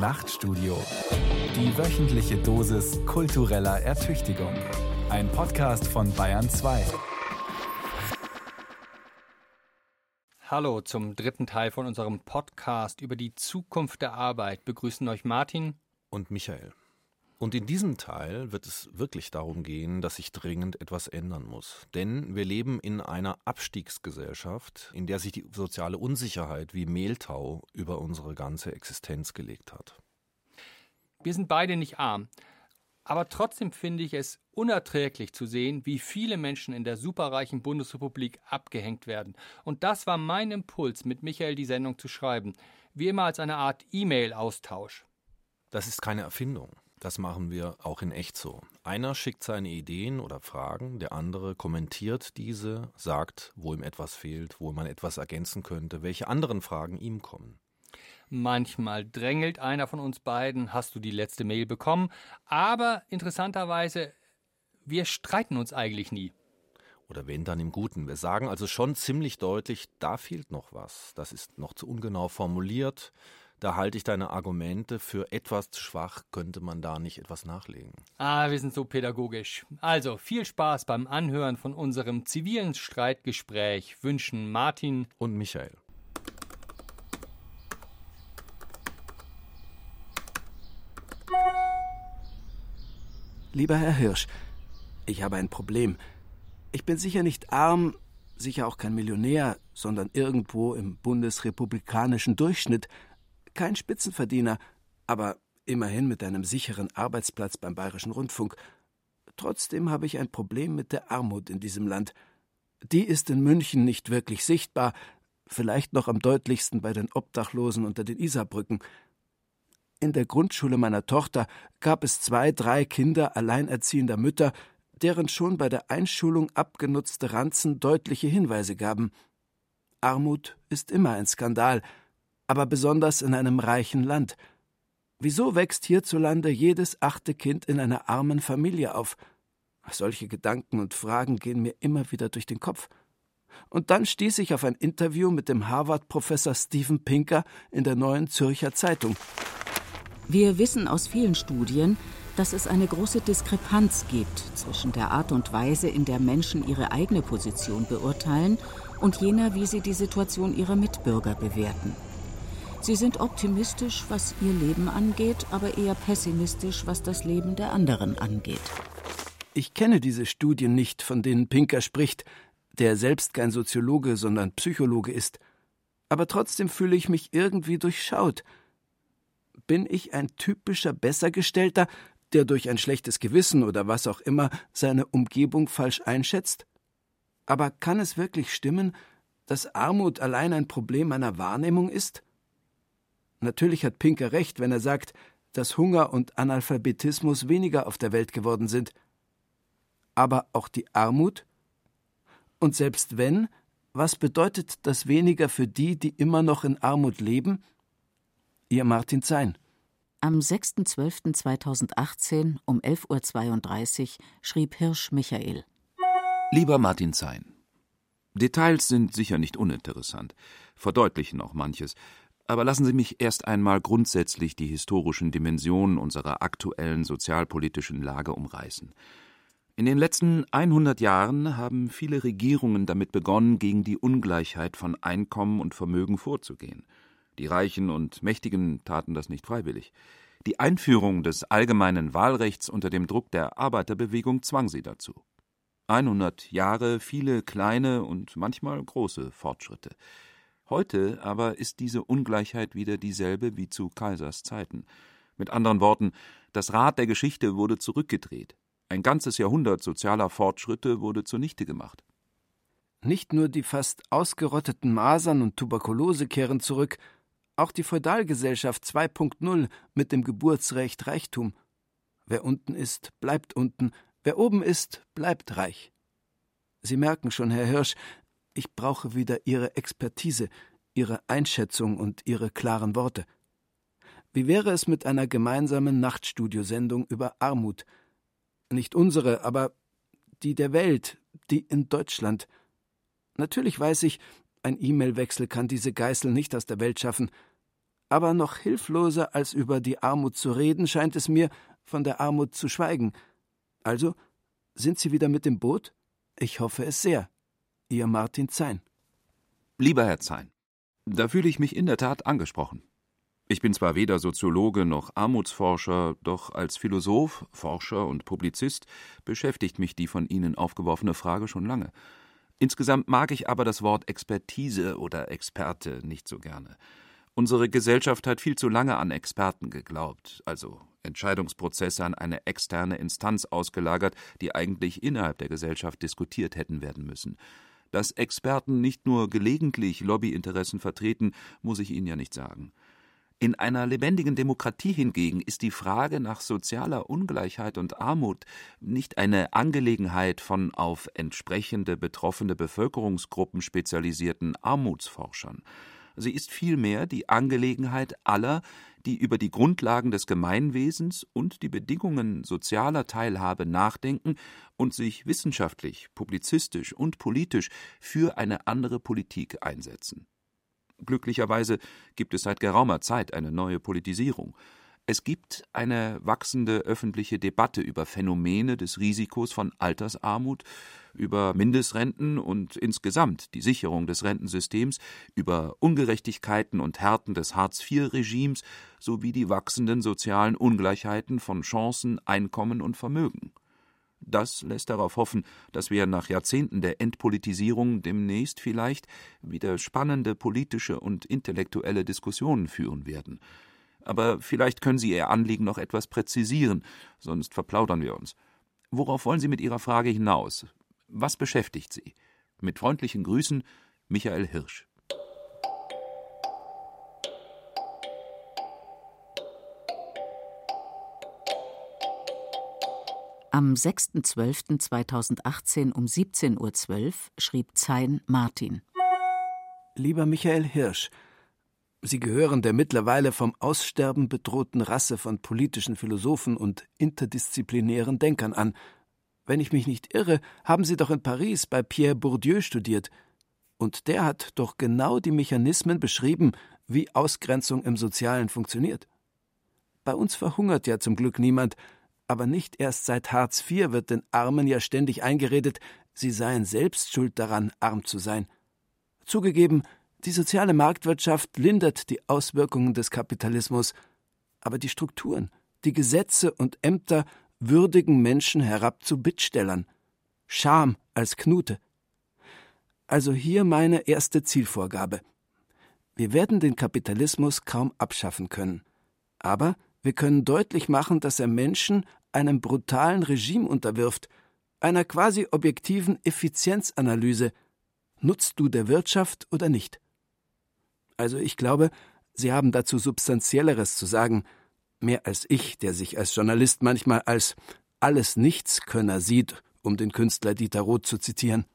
Nachtstudio. Die wöchentliche Dosis kultureller Ertüchtigung. Ein Podcast von Bayern 2. Hallo zum dritten Teil von unserem Podcast über die Zukunft der Arbeit. Begrüßen euch Martin und Michael. Und in diesem Teil wird es wirklich darum gehen, dass sich dringend etwas ändern muss. Denn wir leben in einer Abstiegsgesellschaft, in der sich die soziale Unsicherheit wie Mehltau über unsere ganze Existenz gelegt hat. Wir sind beide nicht arm. Aber trotzdem finde ich es unerträglich zu sehen, wie viele Menschen in der superreichen Bundesrepublik abgehängt werden. Und das war mein Impuls, mit Michael die Sendung zu schreiben. Wie immer als eine Art E-Mail-Austausch. Das ist keine Erfindung. Das machen wir auch in echt so. Einer schickt seine Ideen oder Fragen, der andere kommentiert diese, sagt, wo ihm etwas fehlt, wo man etwas ergänzen könnte, welche anderen Fragen ihm kommen. Manchmal drängelt einer von uns beiden, hast du die letzte Mail bekommen, aber interessanterweise, wir streiten uns eigentlich nie. Oder wenn dann im Guten. Wir sagen also schon ziemlich deutlich, da fehlt noch was. Das ist noch zu ungenau formuliert da halte ich deine Argumente für etwas zu schwach, könnte man da nicht etwas nachlegen. Ah, wir sind so pädagogisch. Also viel Spaß beim Anhören von unserem zivilen Streitgespräch wünschen Martin und Michael. Lieber Herr Hirsch, ich habe ein Problem. Ich bin sicher nicht arm, sicher auch kein Millionär, sondern irgendwo im bundesrepublikanischen Durchschnitt kein Spitzenverdiener, aber immerhin mit einem sicheren Arbeitsplatz beim Bayerischen Rundfunk. Trotzdem habe ich ein Problem mit der Armut in diesem Land. Die ist in München nicht wirklich sichtbar, vielleicht noch am deutlichsten bei den Obdachlosen unter den Isarbrücken. In der Grundschule meiner Tochter gab es zwei, drei Kinder alleinerziehender Mütter, deren schon bei der Einschulung abgenutzte Ranzen deutliche Hinweise gaben. Armut ist immer ein Skandal, aber besonders in einem reichen Land. Wieso wächst hierzulande jedes achte Kind in einer armen Familie auf? Solche Gedanken und Fragen gehen mir immer wieder durch den Kopf. Und dann stieß ich auf ein Interview mit dem Harvard-Professor Steven Pinker in der Neuen Zürcher Zeitung. Wir wissen aus vielen Studien, dass es eine große Diskrepanz gibt zwischen der Art und Weise, in der Menschen ihre eigene Position beurteilen, und jener, wie sie die Situation ihrer Mitbürger bewerten. Sie sind optimistisch, was ihr Leben angeht, aber eher pessimistisch, was das Leben der anderen angeht. Ich kenne diese Studien nicht, von denen Pinker spricht, der selbst kein Soziologe, sondern Psychologe ist. Aber trotzdem fühle ich mich irgendwie durchschaut. Bin ich ein typischer Bessergestellter, der durch ein schlechtes Gewissen oder was auch immer seine Umgebung falsch einschätzt? Aber kann es wirklich stimmen, dass Armut allein ein Problem meiner Wahrnehmung ist? Natürlich hat Pinker recht, wenn er sagt, dass Hunger und Analphabetismus weniger auf der Welt geworden sind. Aber auch die Armut? Und selbst wenn, was bedeutet das weniger für die, die immer noch in Armut leben? Ihr Martin Zein. Am 6.12.2018 um 11.32 Uhr schrieb Hirsch Michael. Lieber Martin Zein, Details sind sicher nicht uninteressant, verdeutlichen auch manches, aber lassen Sie mich erst einmal grundsätzlich die historischen Dimensionen unserer aktuellen sozialpolitischen Lage umreißen. In den letzten 100 Jahren haben viele Regierungen damit begonnen, gegen die Ungleichheit von Einkommen und Vermögen vorzugehen. Die Reichen und Mächtigen taten das nicht freiwillig. Die Einführung des allgemeinen Wahlrechts unter dem Druck der Arbeiterbewegung zwang sie dazu. 100 Jahre, viele kleine und manchmal große Fortschritte. Heute aber ist diese Ungleichheit wieder dieselbe wie zu Kaisers Zeiten. Mit anderen Worten, das Rad der Geschichte wurde zurückgedreht. Ein ganzes Jahrhundert sozialer Fortschritte wurde zunichte gemacht. Nicht nur die fast ausgerotteten Masern und Tuberkulose kehren zurück, auch die Feudalgesellschaft 2.0 mit dem Geburtsrecht Reichtum. Wer unten ist, bleibt unten, wer oben ist, bleibt reich. Sie merken schon, Herr Hirsch, ich brauche wieder Ihre Expertise, Ihre Einschätzung und Ihre klaren Worte. Wie wäre es mit einer gemeinsamen Nachtstudiosendung über Armut? Nicht unsere, aber die der Welt, die in Deutschland. Natürlich weiß ich, ein E-Mail-Wechsel kann diese Geißel nicht aus der Welt schaffen. Aber noch hilfloser als über die Armut zu reden, scheint es mir, von der Armut zu schweigen. Also, sind Sie wieder mit dem Boot? Ich hoffe es sehr. Ihr Martin Zein. Lieber Herr Zein, da fühle ich mich in der Tat angesprochen. Ich bin zwar weder Soziologe noch Armutsforscher, doch als Philosoph, Forscher und Publizist beschäftigt mich die von Ihnen aufgeworfene Frage schon lange. Insgesamt mag ich aber das Wort Expertise oder Experte nicht so gerne. Unsere Gesellschaft hat viel zu lange an Experten geglaubt, also Entscheidungsprozesse an eine externe Instanz ausgelagert, die eigentlich innerhalb der Gesellschaft diskutiert hätten werden müssen. Dass Experten nicht nur gelegentlich Lobbyinteressen vertreten, muss ich Ihnen ja nicht sagen. In einer lebendigen Demokratie hingegen ist die Frage nach sozialer Ungleichheit und Armut nicht eine Angelegenheit von auf entsprechende betroffene Bevölkerungsgruppen spezialisierten Armutsforschern. Sie ist vielmehr die Angelegenheit aller, die über die Grundlagen des Gemeinwesens und die Bedingungen sozialer Teilhabe nachdenken und sich wissenschaftlich, publizistisch und politisch für eine andere Politik einsetzen. Glücklicherweise gibt es seit geraumer Zeit eine neue Politisierung. Es gibt eine wachsende öffentliche Debatte über Phänomene des Risikos von Altersarmut, über Mindestrenten und insgesamt die Sicherung des Rentensystems, über Ungerechtigkeiten und Härten des Hartz-IV-Regimes sowie die wachsenden sozialen Ungleichheiten von Chancen, Einkommen und Vermögen. Das lässt darauf hoffen, dass wir nach Jahrzehnten der Entpolitisierung demnächst vielleicht wieder spannende politische und intellektuelle Diskussionen führen werden. Aber vielleicht können Sie Ihr Anliegen noch etwas präzisieren, sonst verplaudern wir uns. Worauf wollen Sie mit Ihrer Frage hinaus? Was beschäftigt Sie? Mit freundlichen Grüßen, Michael Hirsch. Am 6.12.2018 um 17.12 Uhr schrieb Zein Martin. Lieber Michael Hirsch, Sie gehören der mittlerweile vom Aussterben bedrohten Rasse von politischen Philosophen und interdisziplinären Denkern an. Wenn ich mich nicht irre, haben Sie doch in Paris bei Pierre Bourdieu studiert. Und der hat doch genau die Mechanismen beschrieben, wie Ausgrenzung im Sozialen funktioniert. Bei uns verhungert ja zum Glück niemand, aber nicht erst seit Hartz IV wird den Armen ja ständig eingeredet, sie seien selbst schuld daran, arm zu sein. Zugegeben, die soziale Marktwirtschaft lindert die Auswirkungen des Kapitalismus, aber die Strukturen, die Gesetze und Ämter würdigen Menschen herab zu Bittstellern. Scham als Knute. Also hier meine erste Zielvorgabe. Wir werden den Kapitalismus kaum abschaffen können. Aber wir können deutlich machen, dass er Menschen einem brutalen Regime unterwirft, einer quasi objektiven Effizienzanalyse. Nutzt du der Wirtschaft oder nicht? Also ich glaube, Sie haben dazu Substanzielleres zu sagen, mehr als ich, der sich als Journalist manchmal als alles Nichtskönner sieht, um den Künstler Dieter Roth zu zitieren.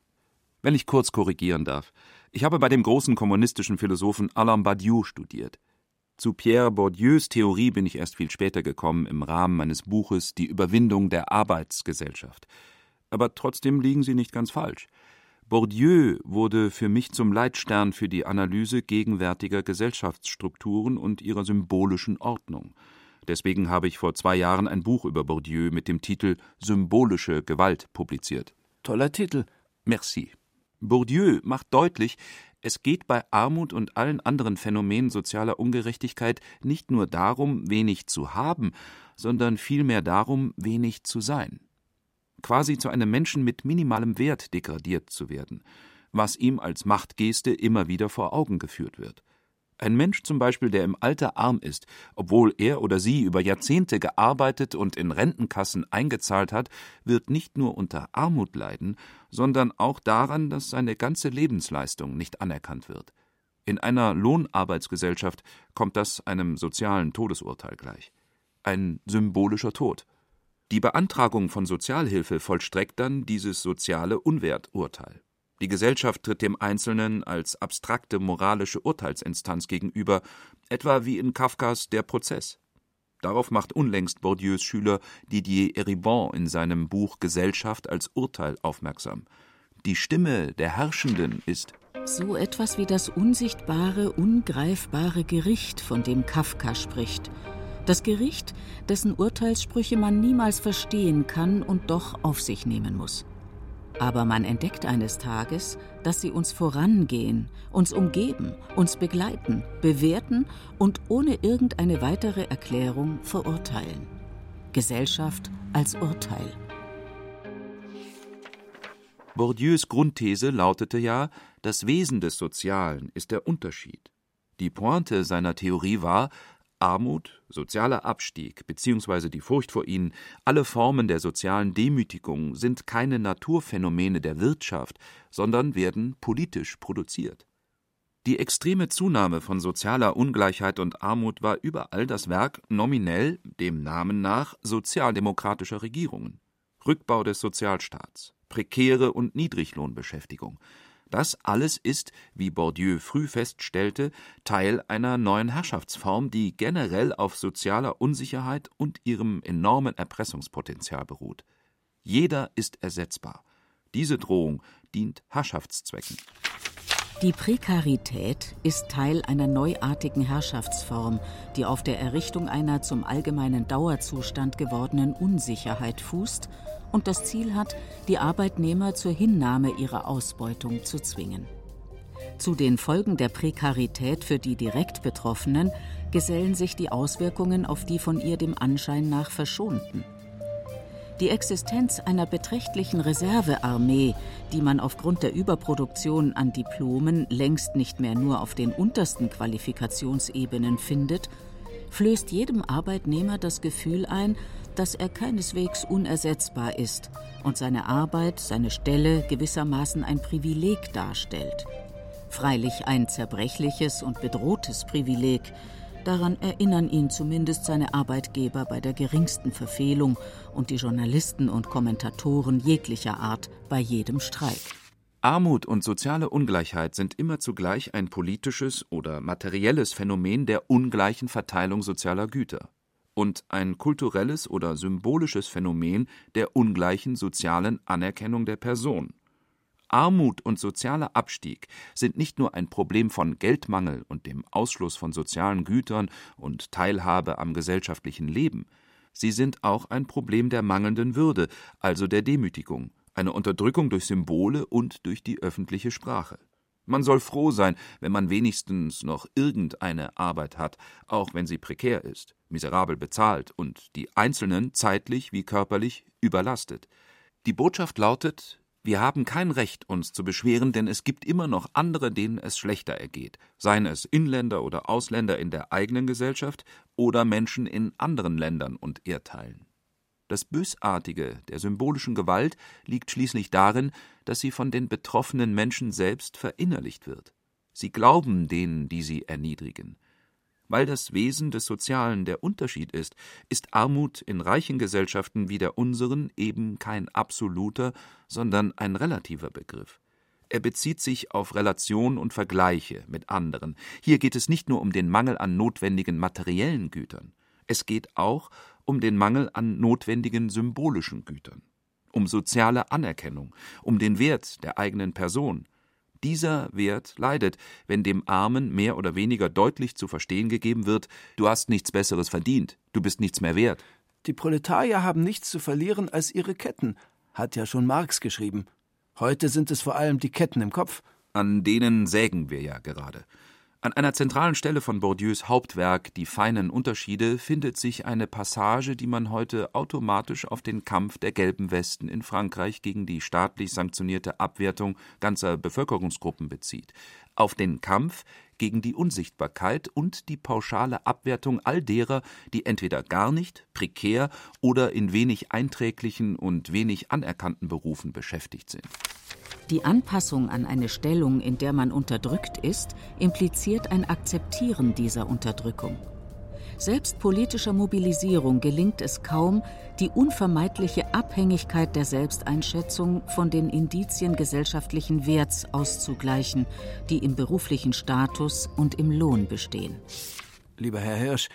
Wenn ich kurz korrigieren darf. Ich habe bei dem großen kommunistischen Philosophen Alain Badiou studiert. Zu Pierre Bourdieus Theorie bin ich erst viel später gekommen im Rahmen meines Buches Die Überwindung der Arbeitsgesellschaft. Aber trotzdem liegen Sie nicht ganz falsch. Bourdieu wurde für mich zum Leitstern für die Analyse gegenwärtiger Gesellschaftsstrukturen und ihrer symbolischen Ordnung. Deswegen habe ich vor zwei Jahren ein Buch über Bourdieu mit dem Titel Symbolische Gewalt publiziert. Toller Titel. Merci. Bourdieu macht deutlich, es geht bei Armut und allen anderen Phänomenen sozialer Ungerechtigkeit nicht nur darum, wenig zu haben, sondern vielmehr darum, wenig zu sein. Quasi zu einem Menschen mit minimalem Wert degradiert zu werden, was ihm als Machtgeste immer wieder vor Augen geführt wird. Ein Mensch zum Beispiel, der im Alter arm ist, obwohl er oder sie über Jahrzehnte gearbeitet und in Rentenkassen eingezahlt hat, wird nicht nur unter Armut leiden, sondern auch daran, dass seine ganze Lebensleistung nicht anerkannt wird. In einer Lohnarbeitsgesellschaft kommt das einem sozialen Todesurteil gleich. Ein symbolischer Tod. Die Beantragung von Sozialhilfe vollstreckt dann dieses soziale Unwerturteil. Die Gesellschaft tritt dem Einzelnen als abstrakte moralische Urteilsinstanz gegenüber, etwa wie in Kafkas Der Prozess. Darauf macht unlängst Bourdieus Schüler Didier Eribon in seinem Buch Gesellschaft als Urteil aufmerksam. die Stimme der Herrschenden ist. So etwas wie das unsichtbare, ungreifbare Gericht, von dem Kafka spricht. Das Gericht, dessen Urteilssprüche man niemals verstehen kann und doch auf sich nehmen muss. Aber man entdeckt eines Tages, dass sie uns vorangehen, uns umgeben, uns begleiten, bewerten und ohne irgendeine weitere Erklärung verurteilen. Gesellschaft als Urteil. Bourdieus Grundthese lautete ja, das Wesen des Sozialen ist der Unterschied. Die Pointe seiner Theorie war, Armut, sozialer Abstieg bzw. die Furcht vor ihnen, alle Formen der sozialen Demütigung sind keine Naturphänomene der Wirtschaft, sondern werden politisch produziert. Die extreme Zunahme von sozialer Ungleichheit und Armut war überall das Werk nominell, dem Namen nach, sozialdemokratischer Regierungen. Rückbau des Sozialstaats, prekäre und Niedriglohnbeschäftigung. Das alles ist, wie Bourdieu früh feststellte, Teil einer neuen Herrschaftsform, die generell auf sozialer Unsicherheit und ihrem enormen Erpressungspotenzial beruht. Jeder ist ersetzbar. Diese Drohung dient Herrschaftszwecken. Die Prekarität ist Teil einer neuartigen Herrschaftsform, die auf der Errichtung einer zum allgemeinen Dauerzustand gewordenen Unsicherheit fußt und das Ziel hat, die Arbeitnehmer zur Hinnahme ihrer Ausbeutung zu zwingen. Zu den Folgen der Prekarität für die direkt Betroffenen gesellen sich die Auswirkungen auf die von ihr dem Anschein nach Verschonten. Die Existenz einer beträchtlichen Reservearmee, die man aufgrund der Überproduktion an Diplomen längst nicht mehr nur auf den untersten Qualifikationsebenen findet, flößt jedem Arbeitnehmer das Gefühl ein, dass er keineswegs unersetzbar ist und seine Arbeit, seine Stelle gewissermaßen ein Privileg darstellt. Freilich ein zerbrechliches und bedrohtes Privileg, Daran erinnern ihn zumindest seine Arbeitgeber bei der geringsten Verfehlung und die Journalisten und Kommentatoren jeglicher Art bei jedem Streik. Armut und soziale Ungleichheit sind immer zugleich ein politisches oder materielles Phänomen der ungleichen Verteilung sozialer Güter und ein kulturelles oder symbolisches Phänomen der ungleichen sozialen Anerkennung der Person. Armut und sozialer Abstieg sind nicht nur ein Problem von Geldmangel und dem Ausschluss von sozialen Gütern und Teilhabe am gesellschaftlichen Leben, sie sind auch ein Problem der mangelnden Würde, also der Demütigung, eine Unterdrückung durch Symbole und durch die öffentliche Sprache. Man soll froh sein, wenn man wenigstens noch irgendeine Arbeit hat, auch wenn sie prekär ist, miserabel bezahlt und die Einzelnen zeitlich wie körperlich überlastet. Die Botschaft lautet, wir haben kein Recht, uns zu beschweren, denn es gibt immer noch andere, denen es schlechter ergeht, seien es Inländer oder Ausländer in der eigenen Gesellschaft oder Menschen in anderen Ländern und Erdteilen. Das Bösartige der symbolischen Gewalt liegt schließlich darin, dass sie von den betroffenen Menschen selbst verinnerlicht wird. Sie glauben denen, die sie erniedrigen. Weil das Wesen des Sozialen der Unterschied ist, ist Armut in reichen Gesellschaften wie der unseren eben kein absoluter, sondern ein relativer Begriff. Er bezieht sich auf Relation und Vergleiche mit anderen. Hier geht es nicht nur um den Mangel an notwendigen materiellen Gütern, es geht auch um den Mangel an notwendigen symbolischen Gütern, um soziale Anerkennung, um den Wert der eigenen Person, dieser Wert leidet, wenn dem Armen mehr oder weniger deutlich zu verstehen gegeben wird, du hast nichts Besseres verdient, du bist nichts mehr wert. Die Proletarier haben nichts zu verlieren als ihre Ketten, hat ja schon Marx geschrieben. Heute sind es vor allem die Ketten im Kopf. An denen sägen wir ja gerade. An einer zentralen Stelle von Bourdieus Hauptwerk Die feinen Unterschiede findet sich eine Passage, die man heute automatisch auf den Kampf der gelben Westen in Frankreich gegen die staatlich sanktionierte Abwertung ganzer Bevölkerungsgruppen bezieht, auf den Kampf gegen die Unsichtbarkeit und die pauschale Abwertung all derer, die entweder gar nicht, prekär oder in wenig einträglichen und wenig anerkannten Berufen beschäftigt sind. Die Anpassung an eine Stellung, in der man unterdrückt ist, impliziert ein Akzeptieren dieser Unterdrückung. Selbst politischer Mobilisierung gelingt es kaum, die unvermeidliche Abhängigkeit der Selbsteinschätzung von den Indizien gesellschaftlichen Werts auszugleichen, die im beruflichen Status und im Lohn bestehen. Lieber Herr Hirsch,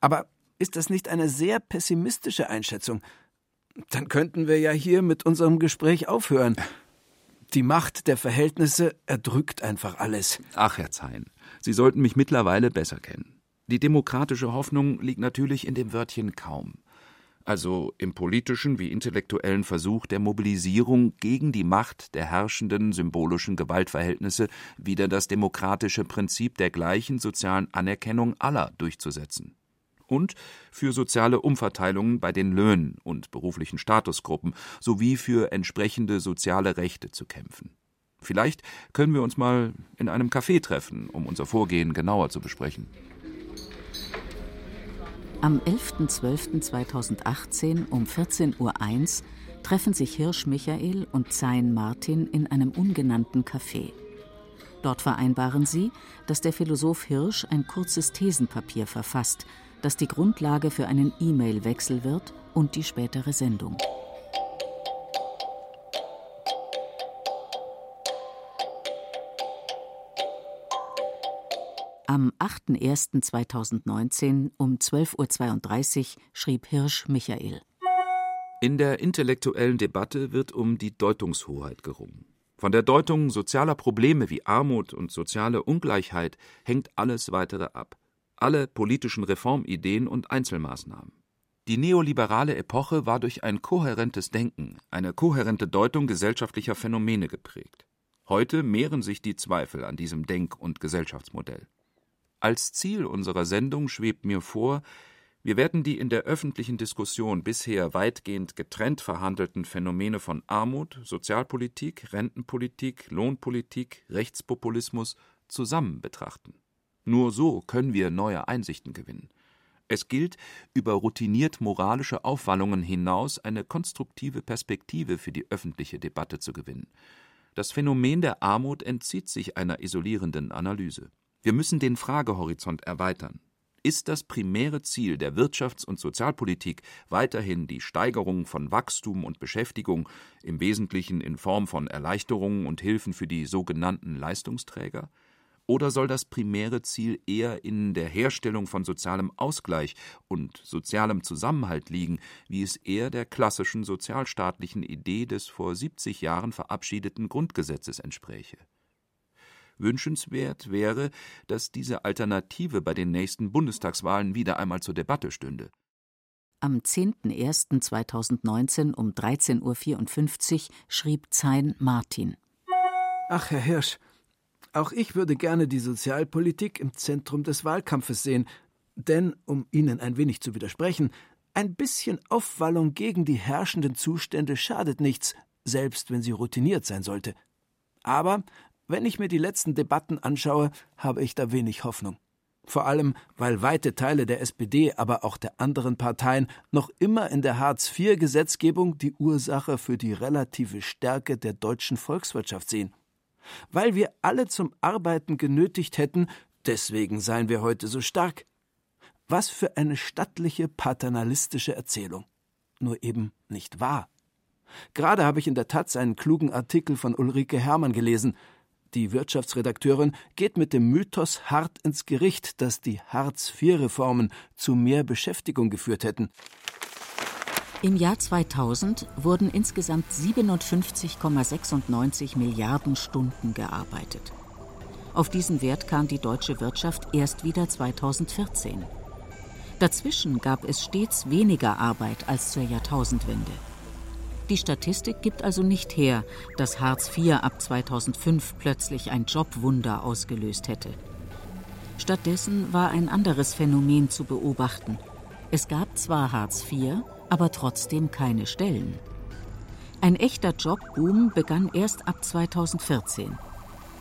aber ist das nicht eine sehr pessimistische Einschätzung? Dann könnten wir ja hier mit unserem Gespräch aufhören. Die Macht der Verhältnisse erdrückt einfach alles. Ach, Herr Zein, Sie sollten mich mittlerweile besser kennen. Die demokratische Hoffnung liegt natürlich in dem Wörtchen kaum also im politischen wie intellektuellen Versuch der Mobilisierung gegen die Macht der herrschenden symbolischen Gewaltverhältnisse wieder das demokratische Prinzip der gleichen sozialen Anerkennung aller durchzusetzen und für soziale Umverteilungen bei den Löhnen und beruflichen Statusgruppen sowie für entsprechende soziale Rechte zu kämpfen. Vielleicht können wir uns mal in einem Café treffen, um unser Vorgehen genauer zu besprechen. Am 11.12.2018 um 14.01 Uhr treffen sich Hirsch Michael und Zein Martin in einem ungenannten Café. Dort vereinbaren sie, dass der Philosoph Hirsch ein kurzes Thesenpapier verfasst, das die Grundlage für einen E-Mail-Wechsel wird und die spätere Sendung. Am 8.01.2019 um 12.32 Uhr schrieb Hirsch Michael. In der intellektuellen Debatte wird um die Deutungshoheit gerungen. Von der Deutung sozialer Probleme wie Armut und soziale Ungleichheit hängt alles weitere ab. Alle politischen Reformideen und Einzelmaßnahmen. Die neoliberale Epoche war durch ein kohärentes Denken, eine kohärente Deutung gesellschaftlicher Phänomene geprägt. Heute mehren sich die Zweifel an diesem Denk- und Gesellschaftsmodell. Als Ziel unserer Sendung schwebt mir vor, wir werden die in der öffentlichen Diskussion bisher weitgehend getrennt verhandelten Phänomene von Armut, Sozialpolitik, Rentenpolitik, Lohnpolitik, Rechtspopulismus zusammen betrachten. Nur so können wir neue Einsichten gewinnen. Es gilt, über routiniert moralische Aufwallungen hinaus eine konstruktive Perspektive für die öffentliche Debatte zu gewinnen. Das Phänomen der Armut entzieht sich einer isolierenden Analyse. Wir müssen den Fragehorizont erweitern. Ist das primäre Ziel der Wirtschafts- und Sozialpolitik weiterhin die Steigerung von Wachstum und Beschäftigung, im Wesentlichen in Form von Erleichterungen und Hilfen für die sogenannten Leistungsträger? Oder soll das primäre Ziel eher in der Herstellung von sozialem Ausgleich und sozialem Zusammenhalt liegen, wie es eher der klassischen sozialstaatlichen Idee des vor 70 Jahren verabschiedeten Grundgesetzes entspräche? Wünschenswert wäre, dass diese Alternative bei den nächsten Bundestagswahlen wieder einmal zur Debatte stünde. Am 10.01.2019 um 13.54 Uhr schrieb Zein Martin. Ach, Herr Hirsch, auch ich würde gerne die Sozialpolitik im Zentrum des Wahlkampfes sehen, denn, um Ihnen ein wenig zu widersprechen, ein bisschen Aufwallung gegen die herrschenden Zustände schadet nichts, selbst wenn sie routiniert sein sollte. Aber wenn ich mir die letzten Debatten anschaue, habe ich da wenig Hoffnung. Vor allem, weil weite Teile der SPD, aber auch der anderen Parteien noch immer in der Hartz-IV-Gesetzgebung die Ursache für die relative Stärke der deutschen Volkswirtschaft sehen. Weil wir alle zum Arbeiten genötigt hätten, deswegen seien wir heute so stark. Was für eine stattliche paternalistische Erzählung. Nur eben nicht wahr. Gerade habe ich in der Taz einen klugen Artikel von Ulrike Hermann gelesen, die Wirtschaftsredakteurin geht mit dem Mythos hart ins Gericht, dass die Hartz-IV-Reformen zu mehr Beschäftigung geführt hätten. Im Jahr 2000 wurden insgesamt 57,96 Milliarden Stunden gearbeitet. Auf diesen Wert kam die deutsche Wirtschaft erst wieder 2014. Dazwischen gab es stets weniger Arbeit als zur Jahrtausendwende. Die Statistik gibt also nicht her, dass Hartz IV ab 2005 plötzlich ein Jobwunder ausgelöst hätte. Stattdessen war ein anderes Phänomen zu beobachten. Es gab zwar Hartz IV, aber trotzdem keine Stellen. Ein echter Jobboom begann erst ab 2014.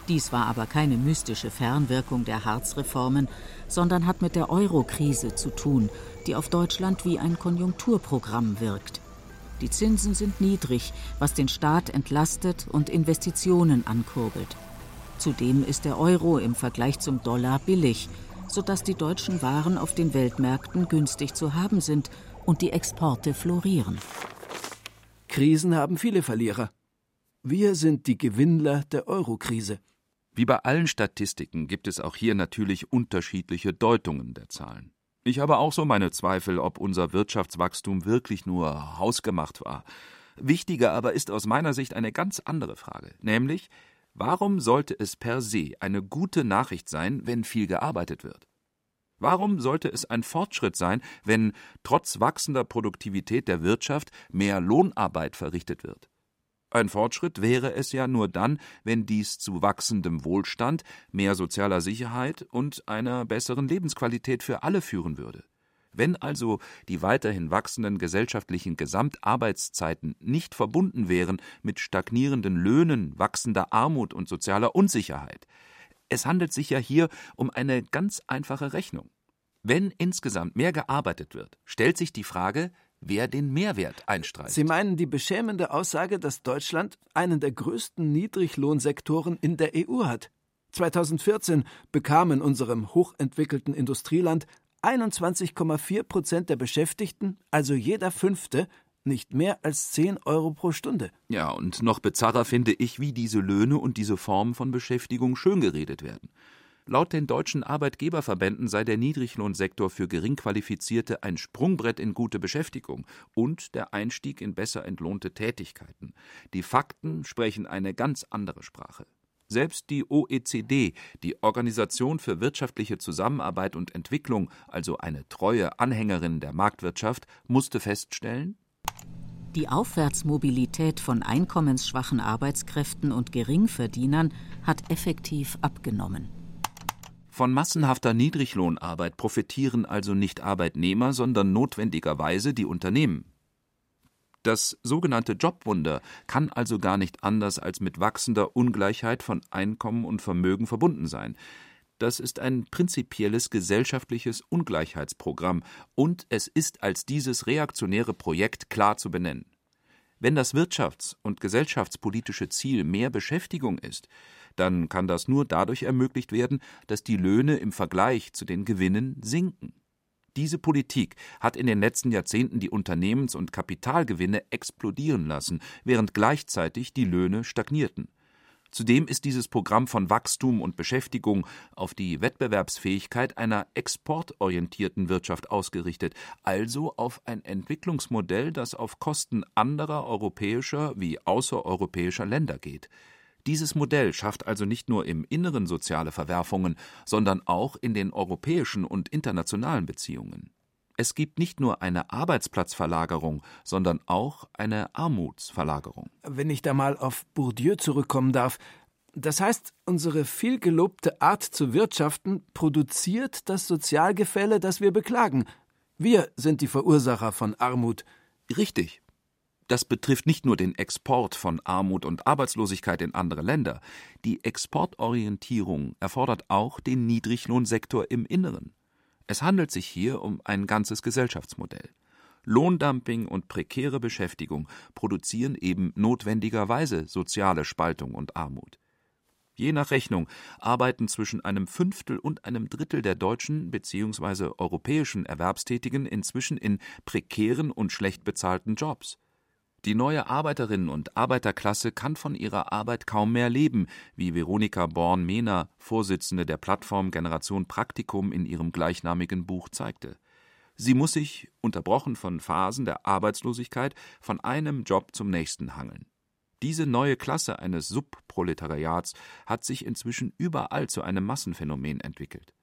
Dies war aber keine mystische Fernwirkung der Hartz-Reformen, sondern hat mit der Euro-Krise zu tun, die auf Deutschland wie ein Konjunkturprogramm wirkt. Die Zinsen sind niedrig, was den Staat entlastet und Investitionen ankurbelt. Zudem ist der Euro im Vergleich zum Dollar billig, sodass die deutschen Waren auf den Weltmärkten günstig zu haben sind und die Exporte florieren. Krisen haben viele Verlierer. Wir sind die Gewinnler der Eurokrise. Wie bei allen Statistiken gibt es auch hier natürlich unterschiedliche Deutungen der Zahlen. Ich habe auch so meine Zweifel, ob unser Wirtschaftswachstum wirklich nur hausgemacht war. Wichtiger aber ist aus meiner Sicht eine ganz andere Frage, nämlich warum sollte es per se eine gute Nachricht sein, wenn viel gearbeitet wird? Warum sollte es ein Fortschritt sein, wenn trotz wachsender Produktivität der Wirtschaft mehr Lohnarbeit verrichtet wird? Ein Fortschritt wäre es ja nur dann, wenn dies zu wachsendem Wohlstand, mehr sozialer Sicherheit und einer besseren Lebensqualität für alle führen würde. Wenn also die weiterhin wachsenden gesellschaftlichen Gesamtarbeitszeiten nicht verbunden wären mit stagnierenden Löhnen, wachsender Armut und sozialer Unsicherheit. Es handelt sich ja hier um eine ganz einfache Rechnung. Wenn insgesamt mehr gearbeitet wird, stellt sich die Frage, wer den Mehrwert einstreicht. Sie meinen die beschämende Aussage, dass Deutschland einen der größten Niedriglohnsektoren in der EU hat. 2014 bekam in unserem hochentwickelten Industrieland 21,4 Prozent der Beschäftigten, also jeder Fünfte, nicht mehr als 10 Euro pro Stunde. Ja, und noch bizarrer finde ich, wie diese Löhne und diese Formen von Beschäftigung schöngeredet werden. Laut den deutschen Arbeitgeberverbänden sei der Niedriglohnsektor für Geringqualifizierte ein Sprungbrett in gute Beschäftigung und der Einstieg in besser entlohnte Tätigkeiten. Die Fakten sprechen eine ganz andere Sprache. Selbst die OECD, die Organisation für wirtschaftliche Zusammenarbeit und Entwicklung, also eine treue Anhängerin der Marktwirtschaft, musste feststellen, die Aufwärtsmobilität von einkommensschwachen Arbeitskräften und Geringverdienern hat effektiv abgenommen. Von massenhafter Niedriglohnarbeit profitieren also nicht Arbeitnehmer, sondern notwendigerweise die Unternehmen. Das sogenannte Jobwunder kann also gar nicht anders als mit wachsender Ungleichheit von Einkommen und Vermögen verbunden sein. Das ist ein prinzipielles gesellschaftliches Ungleichheitsprogramm, und es ist als dieses reaktionäre Projekt klar zu benennen. Wenn das wirtschafts- und gesellschaftspolitische Ziel mehr Beschäftigung ist, dann kann das nur dadurch ermöglicht werden, dass die Löhne im Vergleich zu den Gewinnen sinken. Diese Politik hat in den letzten Jahrzehnten die Unternehmens- und Kapitalgewinne explodieren lassen, während gleichzeitig die Löhne stagnierten. Zudem ist dieses Programm von Wachstum und Beschäftigung auf die Wettbewerbsfähigkeit einer exportorientierten Wirtschaft ausgerichtet, also auf ein Entwicklungsmodell, das auf Kosten anderer europäischer wie außereuropäischer Länder geht. Dieses Modell schafft also nicht nur im Inneren soziale Verwerfungen, sondern auch in den europäischen und internationalen Beziehungen. Es gibt nicht nur eine Arbeitsplatzverlagerung, sondern auch eine Armutsverlagerung. Wenn ich da mal auf Bourdieu zurückkommen darf, das heißt, unsere vielgelobte Art zu wirtschaften produziert das Sozialgefälle, das wir beklagen. Wir sind die Verursacher von Armut. Richtig. Das betrifft nicht nur den Export von Armut und Arbeitslosigkeit in andere Länder. Die Exportorientierung erfordert auch den Niedriglohnsektor im Inneren. Es handelt sich hier um ein ganzes Gesellschaftsmodell. Lohndumping und prekäre Beschäftigung produzieren eben notwendigerweise soziale Spaltung und Armut. Je nach Rechnung arbeiten zwischen einem Fünftel und einem Drittel der deutschen bzw. europäischen Erwerbstätigen inzwischen in prekären und schlecht bezahlten Jobs. Die neue Arbeiterinnen- und Arbeiterklasse kann von ihrer Arbeit kaum mehr leben, wie Veronika Born-Mehner, Vorsitzende der Plattform Generation Praktikum, in ihrem gleichnamigen Buch zeigte. Sie muss sich, unterbrochen von Phasen der Arbeitslosigkeit, von einem Job zum nächsten hangeln. Diese neue Klasse eines Subproletariats hat sich inzwischen überall zu einem Massenphänomen entwickelt.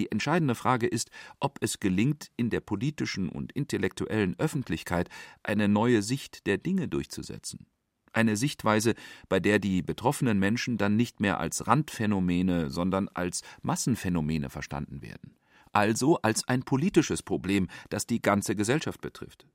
Die entscheidende Frage ist, ob es gelingt, in der politischen und intellektuellen Öffentlichkeit eine neue Sicht der Dinge durchzusetzen. Eine Sichtweise, bei der die betroffenen Menschen dann nicht mehr als Randphänomene, sondern als Massenphänomene verstanden werden. Also als ein politisches Problem, das die ganze Gesellschaft betrifft.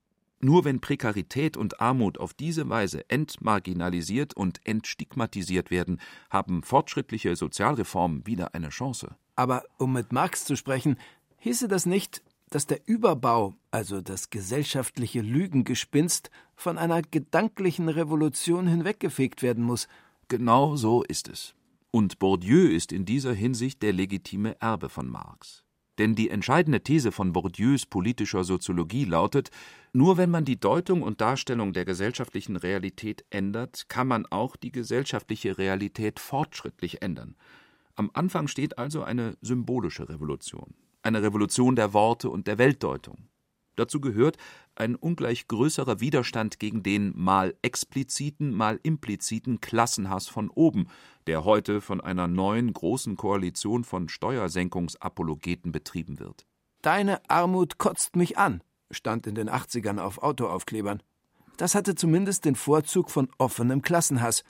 Nur wenn Prekarität und Armut auf diese Weise entmarginalisiert und entstigmatisiert werden, haben fortschrittliche Sozialreformen wieder eine Chance. Aber um mit Marx zu sprechen, hieße das nicht, dass der Überbau, also das gesellschaftliche Lügengespinst, von einer gedanklichen Revolution hinweggefegt werden muss. Genau so ist es. Und Bourdieu ist in dieser Hinsicht der legitime Erbe von Marx. Denn die entscheidende These von Bourdieus politischer Soziologie lautet, nur wenn man die Deutung und Darstellung der gesellschaftlichen Realität ändert, kann man auch die gesellschaftliche Realität fortschrittlich ändern. Am Anfang steht also eine symbolische Revolution, eine Revolution der Worte und der Weltdeutung. Dazu gehört ein ungleich größerer Widerstand gegen den mal expliziten, mal impliziten Klassenhass von oben, der heute von einer neuen großen Koalition von Steuersenkungsapologeten betrieben wird. Deine Armut kotzt mich an, stand in den 80ern auf Autoaufklebern. Das hatte zumindest den Vorzug von offenem Klassenhass.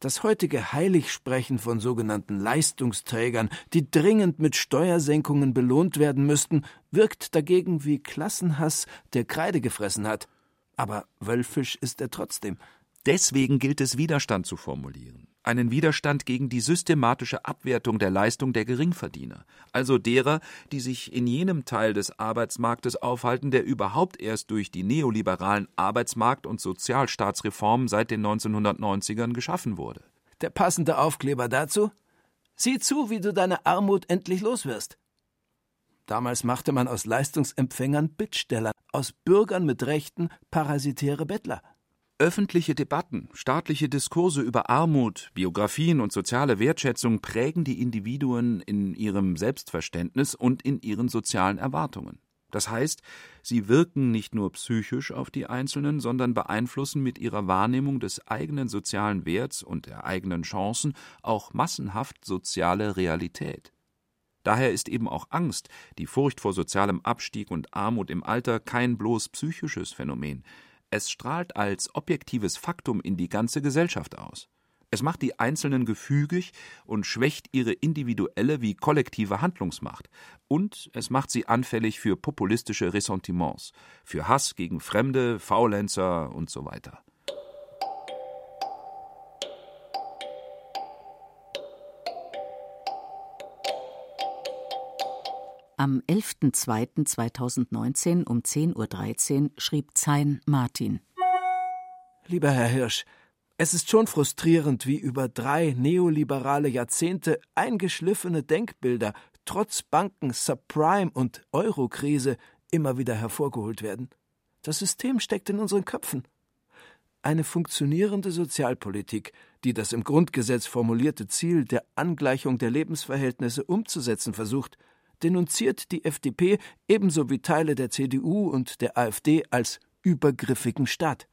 Das heutige Heiligsprechen von sogenannten Leistungsträgern, die dringend mit Steuersenkungen belohnt werden müssten, wirkt dagegen wie Klassenhass, der Kreide gefressen hat. Aber wölfisch ist er trotzdem. Deswegen gilt es, Widerstand zu formulieren. Einen Widerstand gegen die systematische Abwertung der Leistung der Geringverdiener, also derer, die sich in jenem Teil des Arbeitsmarktes aufhalten, der überhaupt erst durch die neoliberalen Arbeitsmarkt- und Sozialstaatsreformen seit den 1990ern geschaffen wurde. Der passende Aufkleber dazu? Sieh zu, wie du deine Armut endlich loswirst. Damals machte man aus Leistungsempfängern Bittsteller, aus Bürgern mit Rechten parasitäre Bettler. Öffentliche Debatten, staatliche Diskurse über Armut, Biografien und soziale Wertschätzung prägen die Individuen in ihrem Selbstverständnis und in ihren sozialen Erwartungen. Das heißt, sie wirken nicht nur psychisch auf die Einzelnen, sondern beeinflussen mit ihrer Wahrnehmung des eigenen sozialen Werts und der eigenen Chancen auch massenhaft soziale Realität. Daher ist eben auch Angst, die Furcht vor sozialem Abstieg und Armut im Alter kein bloß psychisches Phänomen, es strahlt als objektives Faktum in die ganze Gesellschaft aus. Es macht die Einzelnen gefügig und schwächt ihre individuelle wie kollektive Handlungsmacht. Und es macht sie anfällig für populistische Ressentiments, für Hass gegen Fremde, Faulenzer und so weiter. Am 11.02.2019 um 10.13 Uhr schrieb Zein Martin. Lieber Herr Hirsch, es ist schon frustrierend, wie über drei neoliberale Jahrzehnte eingeschliffene Denkbilder trotz Banken, Subprime und Eurokrise immer wieder hervorgeholt werden. Das System steckt in unseren Köpfen. Eine funktionierende Sozialpolitik, die das im Grundgesetz formulierte Ziel der Angleichung der Lebensverhältnisse umzusetzen versucht, denunziert die FDP ebenso wie Teile der CDU und der AfD als übergriffigen Staat,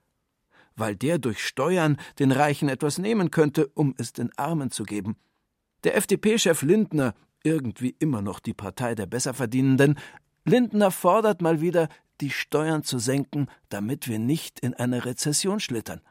weil der durch Steuern den Reichen etwas nehmen könnte, um es den Armen zu geben. Der FDP-Chef Lindner, irgendwie immer noch die Partei der Besserverdienenden, Lindner fordert mal wieder, die Steuern zu senken, damit wir nicht in eine Rezession schlittern.